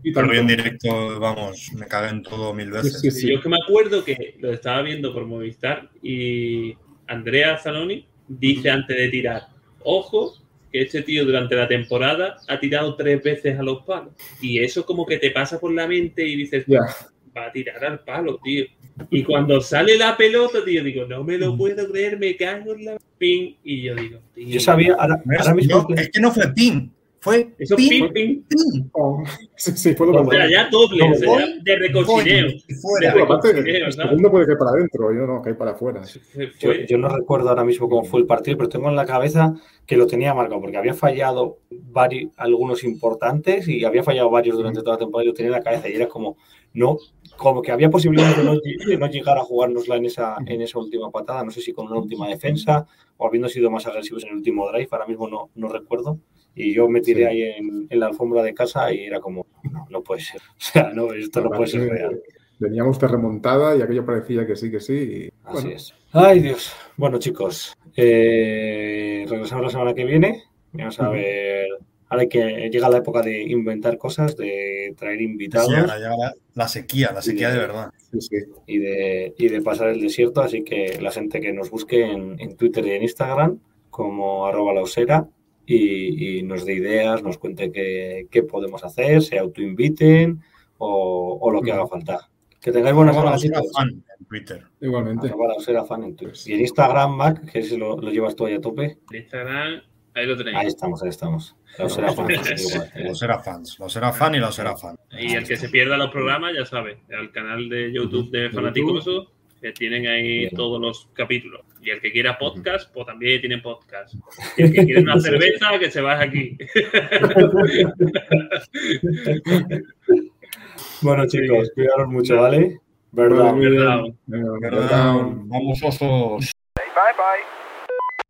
Y Pero en directo, vamos, me cagué en todo mil veces. Sí, sí, Yo es que me acuerdo que lo estaba viendo por Movistar y Andrea Zanoni dice antes de tirar, ojo, que este tío durante la temporada ha tirado tres veces a los palos. Y eso como que te pasa por la mente y dices, Ya. Va a tirar al palo, tío. Y cuando sale la pelota, tío, digo, no me Mm. lo puedo creer, me cago en la pin. Y yo digo, tío, Yo sabía, ahora, mismo. no, es que no fue pin, fue eso pin, pin, pin. Oh, sí, sí, puedo O sea, ya doble, No, o sea, voy, ya de y fuera. Segundo puede caer para adentro, yo no, cae para afuera. Fue- Yo, fue- yo no recuerdo ahora mismo cómo fue el partido, pero tengo en la cabeza que lo tenía marcado, porque había fallado vari- algunos importantes y había fallado varios durante toda la temporada y lo tenía en la cabeza y era como, no, como que había posibilidades de no, ll- de no llegar a jugárnosla en esa, en esa última patada, no sé si con una última defensa o habiendo sido más agresivos en el último drive, ahora mismo no, no recuerdo. Y yo me tiré Sí. ahí en, en la alfombra de casa y era como, no, no puede ser. O sea, no, esto no puede ser Aparte, real. Veníamos de remontada y aquello parecía que sí, que sí. y, Así bueno, es. Ay, Dios. Bueno, chicos, eh, regresamos la semana que viene. Vamos a ver. Ahora hay que llega la época de inventar cosas, de traer invitados Llega, llega la, la sequía, la sequía de verdad. sí, sí. y de, y de pasar el desierto. Así que la gente que nos busque en, en Twitter y en Instagram como arroba lausera y, y nos dé ideas, nos cuente qué, qué podemos hacer, se autoinviten o, o lo que haga falta. Que tengáis buena Arroba semana, la chicos. fan en Twitter. Igualmente. Arroba lausera fan en Twitter. Y en Instagram, Mac, que ese lo, lo llevas tú ahí a tope. Instagram, ahí lo tenéis. Ahí estamos, ahí estamos. Los era fans, los era fan y los era fan. Y el que se pierda los programas, ya sabe, al canal de YouTube de Fanaticoso, que tienen ahí Bien. todos los capítulos. Y el que quiera podcast, pues también tiene podcast. Y el que quiera una cerveza, que se vaya aquí. Bueno, chicos, cuidaros mucho, ¿vale? Verdad, verdad. Vamos osos.